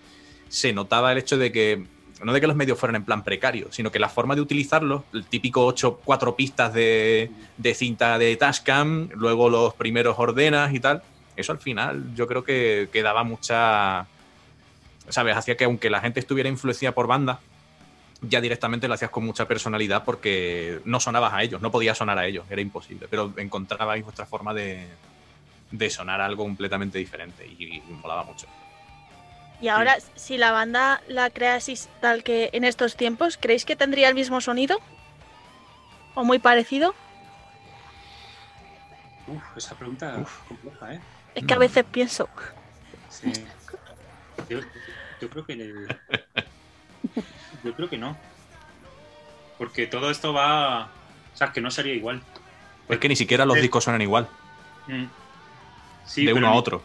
se notaba el hecho de que no de que los medios fueran en plan precario, sino que la forma de utilizarlos, el típico 8, 4 pistas de, de cinta de Tascam, luego los primeros ordenas y tal, eso al final yo creo que, que daba mucha. ¿Sabes? Hacía que aunque la gente estuviera influenciada por banda, ya directamente lo hacías con mucha personalidad porque no sonabas a ellos, no podías sonar a ellos, era imposible. Pero encontrabais vuestra forma de, de sonar algo completamente diferente y, y molaba mucho. Y ahora, si la banda la creasis tal que en estos tiempos, ¿creéis que tendría el mismo sonido? ¿O muy parecido? uf, esa pregunta es compleja, ¿eh? Es que a veces pienso. Sí. Yo, yo creo que el- yo creo que no. Porque todo esto va. O sea, que no sería igual. Es que ni siquiera los Eh, discos suenan igual, Mm. Sí, de uno a otro.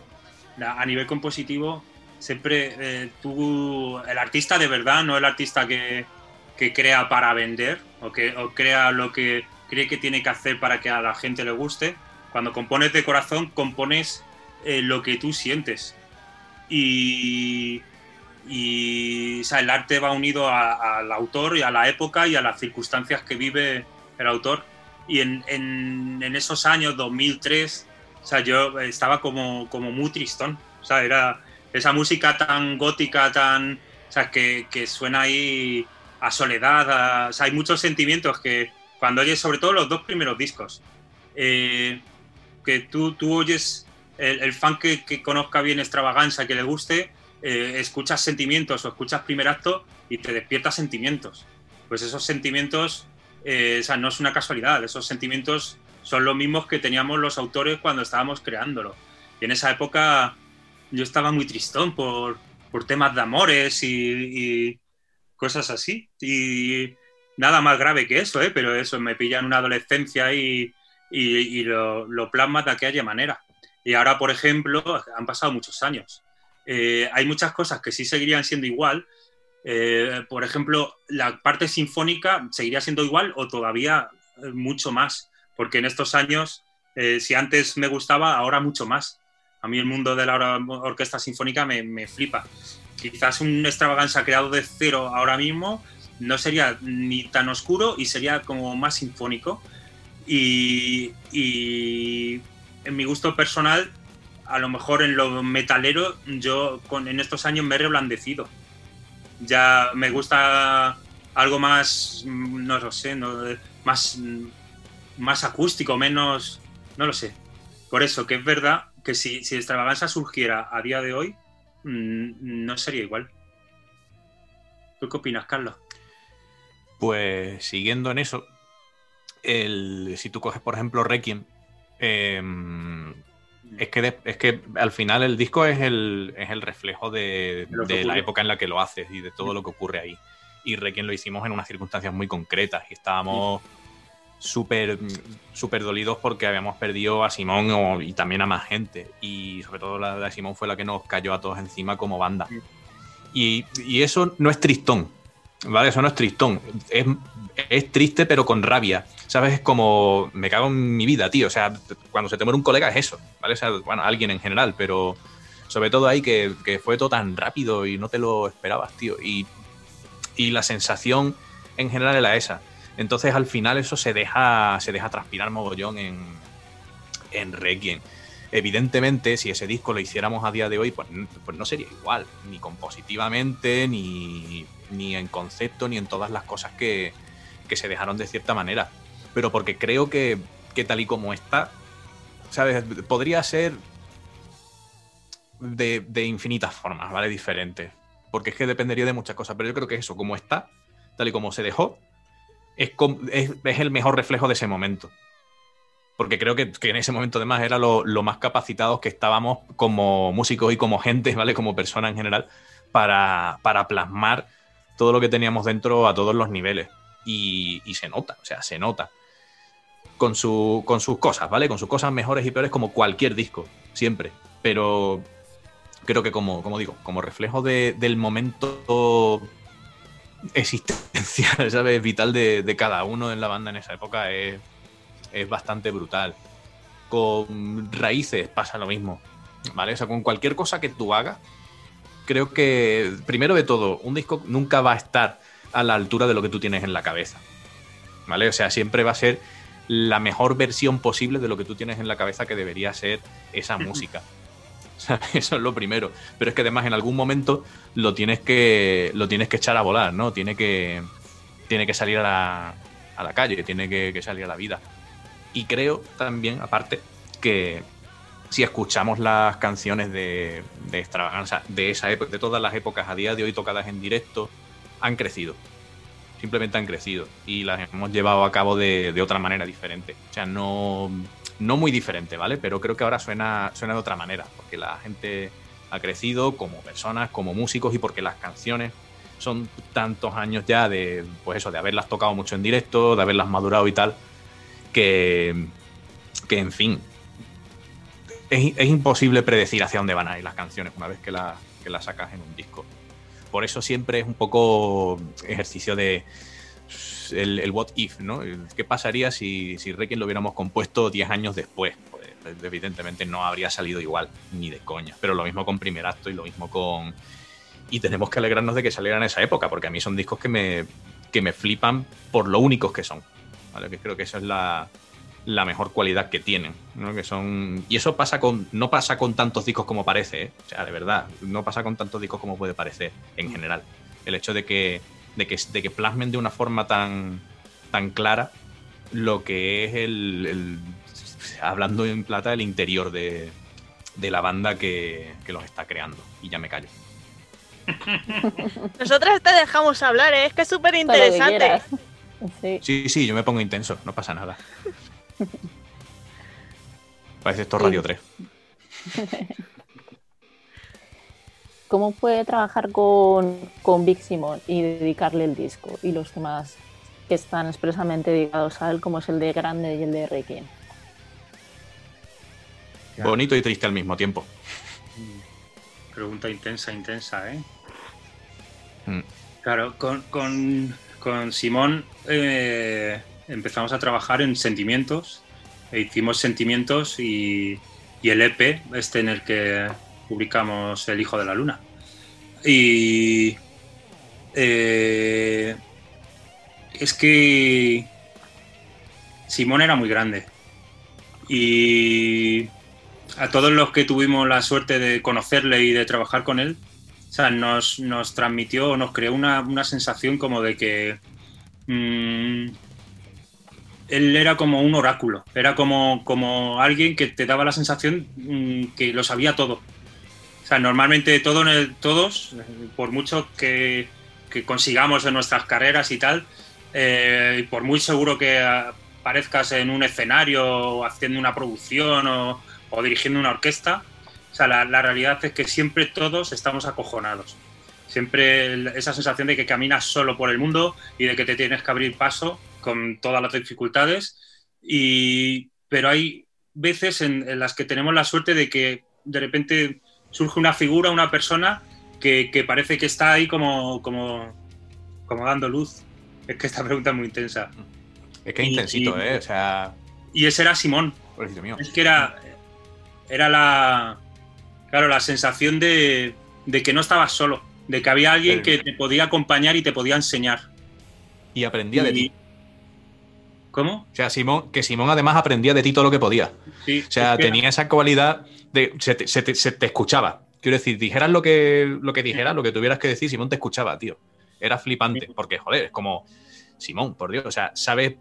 a a nivel compositivo, siempre eh, tú, el artista de verdad, no el artista que, que crea para vender o que o crea lo que cree que tiene que hacer para que a la gente le guste. Cuando compones de corazón, compones eh, lo que tú sientes. Y, y el arte va unido al autor y a la época y a las circunstancias que vive el autor. Y en, en- esos años, 2003, o sea, yo estaba como, como muy tristón. O sea, era esa música tan gótica, tan. O sea, que, que suena ahí a soledad. hay muchos sentimientos que cuando oyes, sobre todo los dos primeros discos, eh, que tú, tú oyes el, el fan que, conozca bien extravaganza, que le guste, eh, escuchas sentimientos o escuchas primer acto y te despiertas sentimientos. Pues esos sentimientos, eh, o sea, no es una casualidad, esos sentimientos son los mismos que teníamos los autores cuando estábamos creándolo. Y en esa época yo estaba muy tristón por, por temas de amores y, cosas así. Y nada más grave que eso, ¿eh? pero eso me pilla en una adolescencia y, lo, lo plasmas de aquella manera. Y ahora, por ejemplo, han pasado muchos años. Eh, hay muchas cosas que sí seguirían siendo igual. Eh, por ejemplo, la parte sinfónica seguiría siendo igual o todavía eh, mucho más, porque en estos años, eh, si antes me gustaba, ahora mucho más. A mí el mundo de la or- orquesta sinfónica me, me flipa. Quizás un extravaganza creado de cero ahora mismo no sería ni tan oscuro y sería como más sinfónico. Y, y en mi gusto personal, a lo mejor en lo metalero, yo con, en estos años me he reblandecido. Ya me gusta algo más, mm, no lo sé, no- más, mm, más acústico, menos, no lo sé. Por eso que es verdad que si, si Extravaganza surgiera a día de hoy, mm, no sería igual. ¿Tú qué opinas, Carlos? Pues siguiendo en eso, el, si tú coges, por ejemplo, Requiem, eh, es, que de- es que al final el disco es el, es el reflejo de, la época en la que lo haces y de todo lo que ocurre ahí. Y Requiem lo hicimos en unas circunstancias muy concretas y estábamos... Súper súper dolidos porque habíamos perdido a Simón o- y también a más gente. Y sobre todo la de Simón fue la que nos cayó a todos encima como banda. Y, y eso no es tristón, ¿vale? Eso no es tristón. Es, es triste pero con rabia. ¿Sabes? Es como, me cago en mi vida, tío. O sea, cuando se te muere un colega es eso, ¿vale? O sea, bueno, alguien en general, pero sobre todo ahí que, que fue todo tan rápido y no te lo esperabas, tío. Y, y la sensación en general era esa. Entonces al final eso se deja, se deja transpirar mogollón en, en Requiem. Evidentemente, si ese disco lo hiciéramos a día de hoy, pues, pues no sería igual, ni compositivamente, ni, ni en concepto, ni en todas las cosas que, que se dejaron de cierta manera. Pero porque creo que, que tal y como está, ¿sabes? Podría ser de, infinitas formas, ¿vale? Diferentes. Porque es que dependería de muchas cosas. Pero yo creo que eso, como está, tal y como se dejó, es, es, el mejor reflejo de ese momento. Porque creo que, que en ese momento además era lo, más capacitados que estábamos como músicos y como gente, [LAUGHS] ¿vale? Como personas en general, para, para plasmar todo lo que teníamos dentro a todos los niveles. Y, se nota, o sea, se nota. Con, su, con sus cosas, ¿vale? Con sus cosas mejores y peores como cualquier disco, siempre. Pero creo que como, como digo, como reflejo de- del momento existencial, [LAUGHS] ¿sabes? Vital de, de cada uno en la banda en esa época es, es bastante brutal. Con raíces pasa lo mismo, ¿vale? O sea, con cualquier cosa que tú hagas, creo que, primero de todo, un disco nunca va a estar a la altura de lo que tú tienes en la cabeza, ¿vale? O sea, siempre va a ser la mejor versión posible de lo que tú tienes en la cabeza que debería ser esa música. [LAUGHS] Eso es lo primero. Pero es que además en algún momento lo tienes que, lo tienes que echar a volar, ¿no? Tiene que, tiene que salir a la, a la calle, tiene que, que salir a la vida. Y creo también, aparte, que si escuchamos las canciones de, de extravaganza de esa época, de todas las épocas a día de hoy tocadas en directo, han crecido. Simplemente han crecido. Y las hemos llevado a cabo de, otra manera diferente. O sea, no, no muy diferente, ¿vale? Pero creo que ahora suena, suena de otra manera. Porque la gente ha crecido como personas, como músicos y porque las canciones son tantos años ya de, pues eso, de haberlas tocado mucho en directo, de haberlas madurado y tal, que, que en fin, es, es imposible predecir hacia dónde van a ir las canciones una vez que, la- que las sacas en un disco. Por eso siempre es un poco ejercicio de el, what if, ¿no? ¿Qué pasaría si, si Requiem lo hubiéramos compuesto 10 años después? Pues evidentemente no habría salido igual, ni de coña. Pero lo mismo con Primer Acto y lo mismo con... Y tenemos que alegrarnos de que salieran esa época, porque a mí son discos que me, que me flipan por lo únicos que son. ¿vale? Que creo que esa es la, la mejor cualidad que tienen. ¿no? Que son, y eso pasa con, no pasa con tantos discos como parece, ¿eh? o sea, de verdad, no pasa con tantos discos como puede parecer en general. El hecho de que, de que, de que plasmen de una forma tan, tan clara lo que es el, el- hablando en plata, el interior de, de la banda que, que los está creando. Y ya me callo. [LAUGHS] Nosotras te dejamos hablar, ¿eh? es que es súper interesante. Sí, sí, yo me pongo intenso, no pasa nada. [LAUGHS] Parece esto Sí. Radio 3. [LAUGHS] ¿Cómo fue trabajar con, con Big Simon y dedicarle el disco y los temas que están expresamente dedicados a él, como es el de Grande y el de Requiem? Bonito y triste al mismo tiempo. Pregunta intensa, intensa, ¿eh? Mm. Claro, con, con- con Simón eh, empezamos a trabajar en sentimientos. E hicimos sentimientos y, el EP, este en el que publicamos El Hijo de la Luna. Y eh, es que Simón era muy grande. Y a todos los que tuvimos la suerte de conocerle y de trabajar con él, nos, nos transmitió, nos creó una, una sensación como de que mm, él era como un oráculo, era como, como alguien que te daba la sensación mm, que lo sabía todo. O sea, normalmente todo todos, por mucho que, consigamos en nuestras carreras y tal, eh, y por muy seguro que aparezcas en un escenario o haciendo una producción o, dirigiendo una orquesta, o sea, la, realidad es que siempre todos estamos acojonados. Siempre esa sensación de que caminas solo por el mundo y de que te tienes que abrir paso con todas las dificultades, y, pero hay veces en, en las que tenemos la suerte de que de repente surge una figura, una persona que, que parece que está ahí como, como, como dando luz. Es que esta pregunta es muy intensa. Es que es Y- intensito, y- ¿eh? O sea, Y ese era Simón. mío. Es que era, era la, claro, la sensación de, de que no estabas solo, de que había alguien que te podía acompañar y te podía enseñar. Y aprendía de Y- ti. ¿Cómo? O sea, Simón, que Simón además aprendía de ti todo lo que podía. Sí, O sea, tenía esa cualidad de. Se te, se te- se te escuchaba. Quiero decir, dijeras lo que, lo que dijeras, lo que tuvieras que decir, Simón te escuchaba, tío. Era flipante. Porque, joder, es como. Simón, por Dios. O sea, sabes.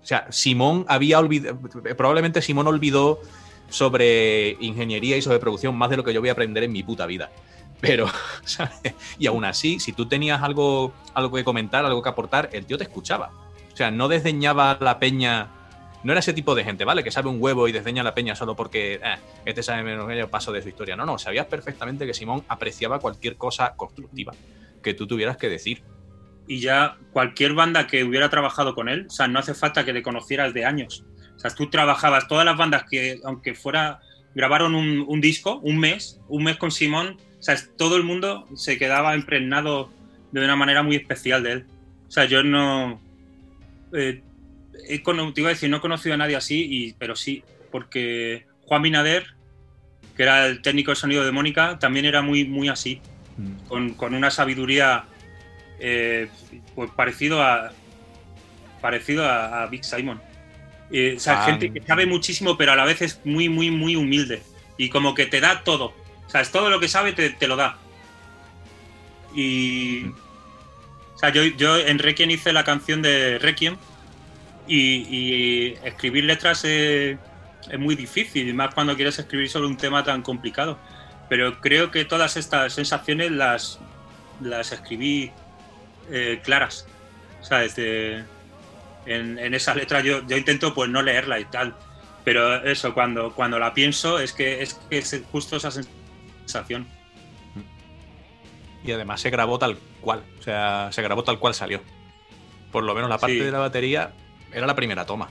O sea, Simón había olvidado. Probablemente Simón olvidó sobre ingeniería y sobre producción más de lo que yo voy a aprender en mi puta vida. Pero, [LAUGHS] ¿sabes? Y aún así, si tú tenías algo, algo que comentar, algo que aportar, el tío te escuchaba. O sea, no desdeñaba la peña. No era ese tipo de gente, ¿vale? Que sabe un huevo y desdeña la peña solo porque eh, este sabe menos que yo, paso de su historia. No, no, sabías perfectamente que Simón apreciaba cualquier cosa constructiva que tú tuvieras que decir. y ya cualquier banda que hubiera trabajado con él, o sea, no hace falta que le conocieras de años. O sea, tú trabajabas, todas las bandas que, aunque fuera, grabaron un, un disco, un mes, un mes con Simón, o sea, todo el mundo se quedaba impregnado de una manera muy especial de él. O sea, yo no... eh, he cono- te iba a decir, no he conocido a nadie así, y, pero sí, porque Juan Binader, que era el técnico de sonido de Mónica, también era muy, muy así con, con una sabiduría eh, pues parecido a parecido a, a Big Simon. Eh, o sea, Ah. gente que sabe muchísimo, pero a la vez es muy, muy, muy humilde. Y como que te da todo. O sea, es todo lo que sabe te, te lo da. Y. O yo, yo en Requiem hice la canción de Requiem. Y, escribir letras es, es muy difícil, más cuando quieres escribir sobre un tema tan complicado. Pero creo que todas estas sensaciones las, las escribí eh, claras. O sea, desde, en, en esa letra yo, yo intento pues no leerla y tal. Pero eso, cuando, cuando la pienso, es que es, que es justo esa sensación. Y además se grabó tal cual. O sea, se grabó tal cual salió. Por lo menos la parte Sí. de la batería era la primera toma.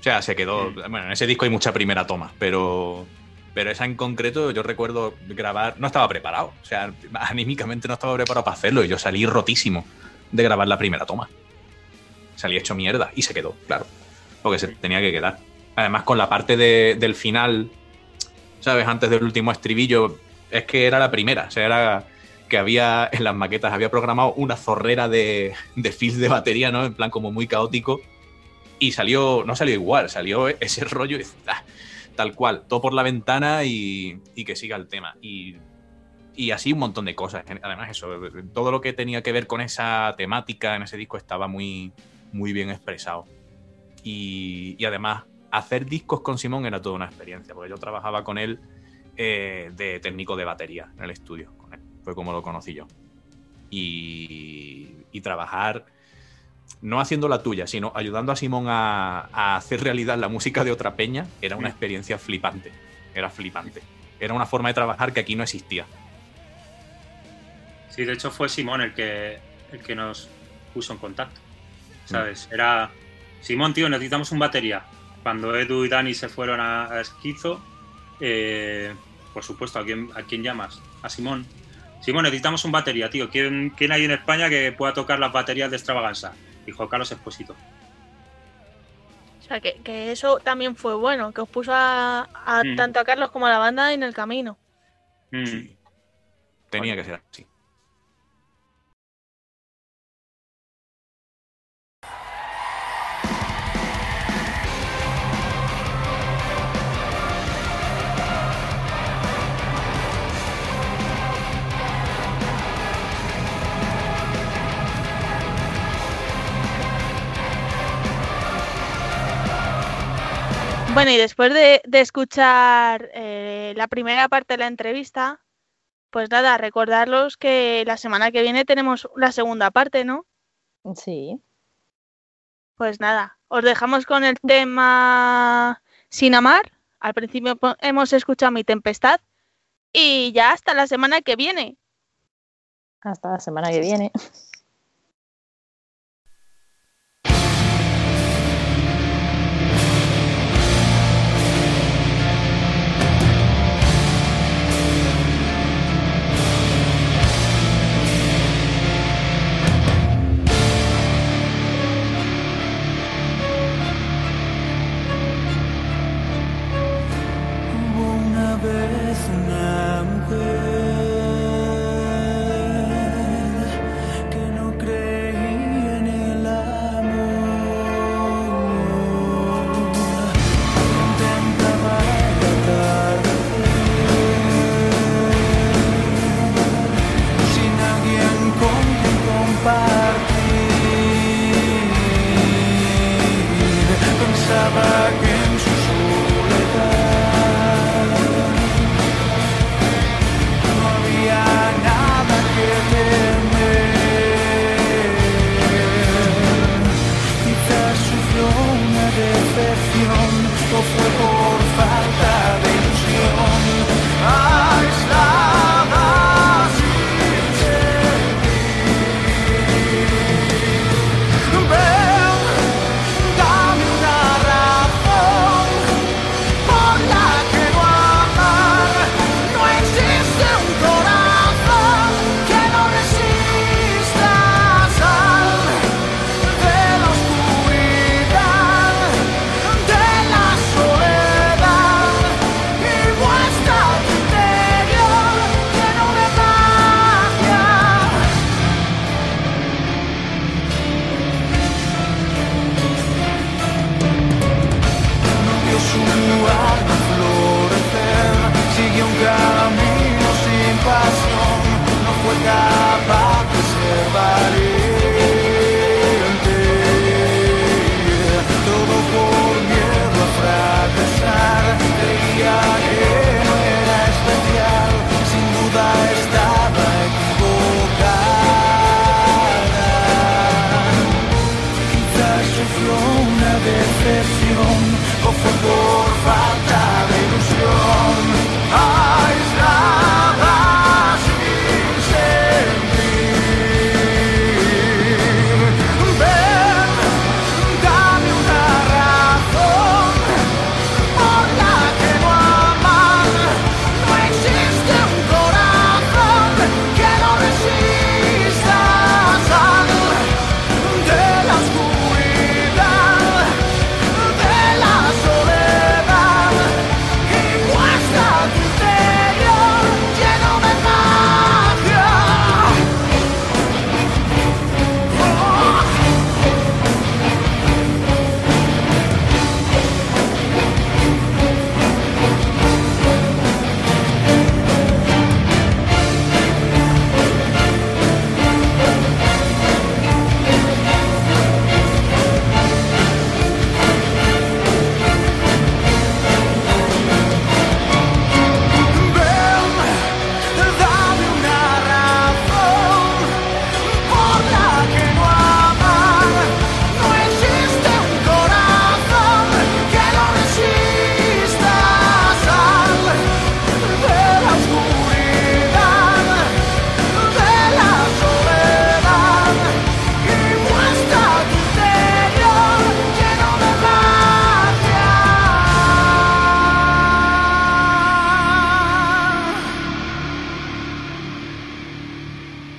O sea, se quedó. Bueno, en ese disco hay mucha primera toma, pero. Pero esa en concreto, yo recuerdo grabar. No estaba preparado. O sea, anímicamente no estaba preparado para hacerlo. Y yo salí rotísimo de grabar la primera toma. Salí hecho mierda. Y se quedó, claro. Porque se tenía que quedar. Además, con la parte de- del final, ¿sabes? Antes del último estribillo, es que era la primera. O sea, era que había en las maquetas, había programado una zorrera de, de fills de batería, ¿no? En plan como muy caótico. Y salió, no salió igual, salió ese [LAUGHS] rollo y, ah, tal cual, todo por la ventana y, y que siga el tema. Y, y así un montón de cosas. Además, eso, todo lo que tenía que ver con esa temática en ese disco estaba muy, muy bien expresado. Y, y además, hacer discos con Simón era toda una experiencia, porque yo trabajaba con él eh, de técnico de batería en el estudio. Con él. Fue como lo conocí yo. Y, y trabajar, no haciendo la tuya, sino ayudando a Simón a, a hacer realidad la música de otra peña, era una Mm. experiencia flipante. Era flipante. Era una forma de trabajar que aquí no existía. Sí, de hecho fue Simón el que, el que nos puso en contacto. ¿Sabes? Era. Simón, tío, necesitamos un batería. Cuando Edu y Dani se fueron a, a Esquizo, eh, por supuesto, ¿a quién, ¿a quién llamas? A Simón. Simón, necesitamos un batería, tío. ¿Quién, ¿Quién hay en España que pueda tocar las baterías de extravaganza? Dijo Carlos Esposito. O sea, que, que eso también fue bueno, que os puso a, a Mm. tanto a Carlos como a la banda en el camino. Mm. Sí. Tenía que ser así. Bueno, y después de, de escuchar eh, la primera parte de la entrevista, pues nada, recordarlos que la semana que viene tenemos la segunda parte, ¿no? Sí. Pues nada, os dejamos con el tema Sin Amar. Al principio hemos escuchado Mi Tempestad y ya hasta la semana que viene. Hasta la semana que viene.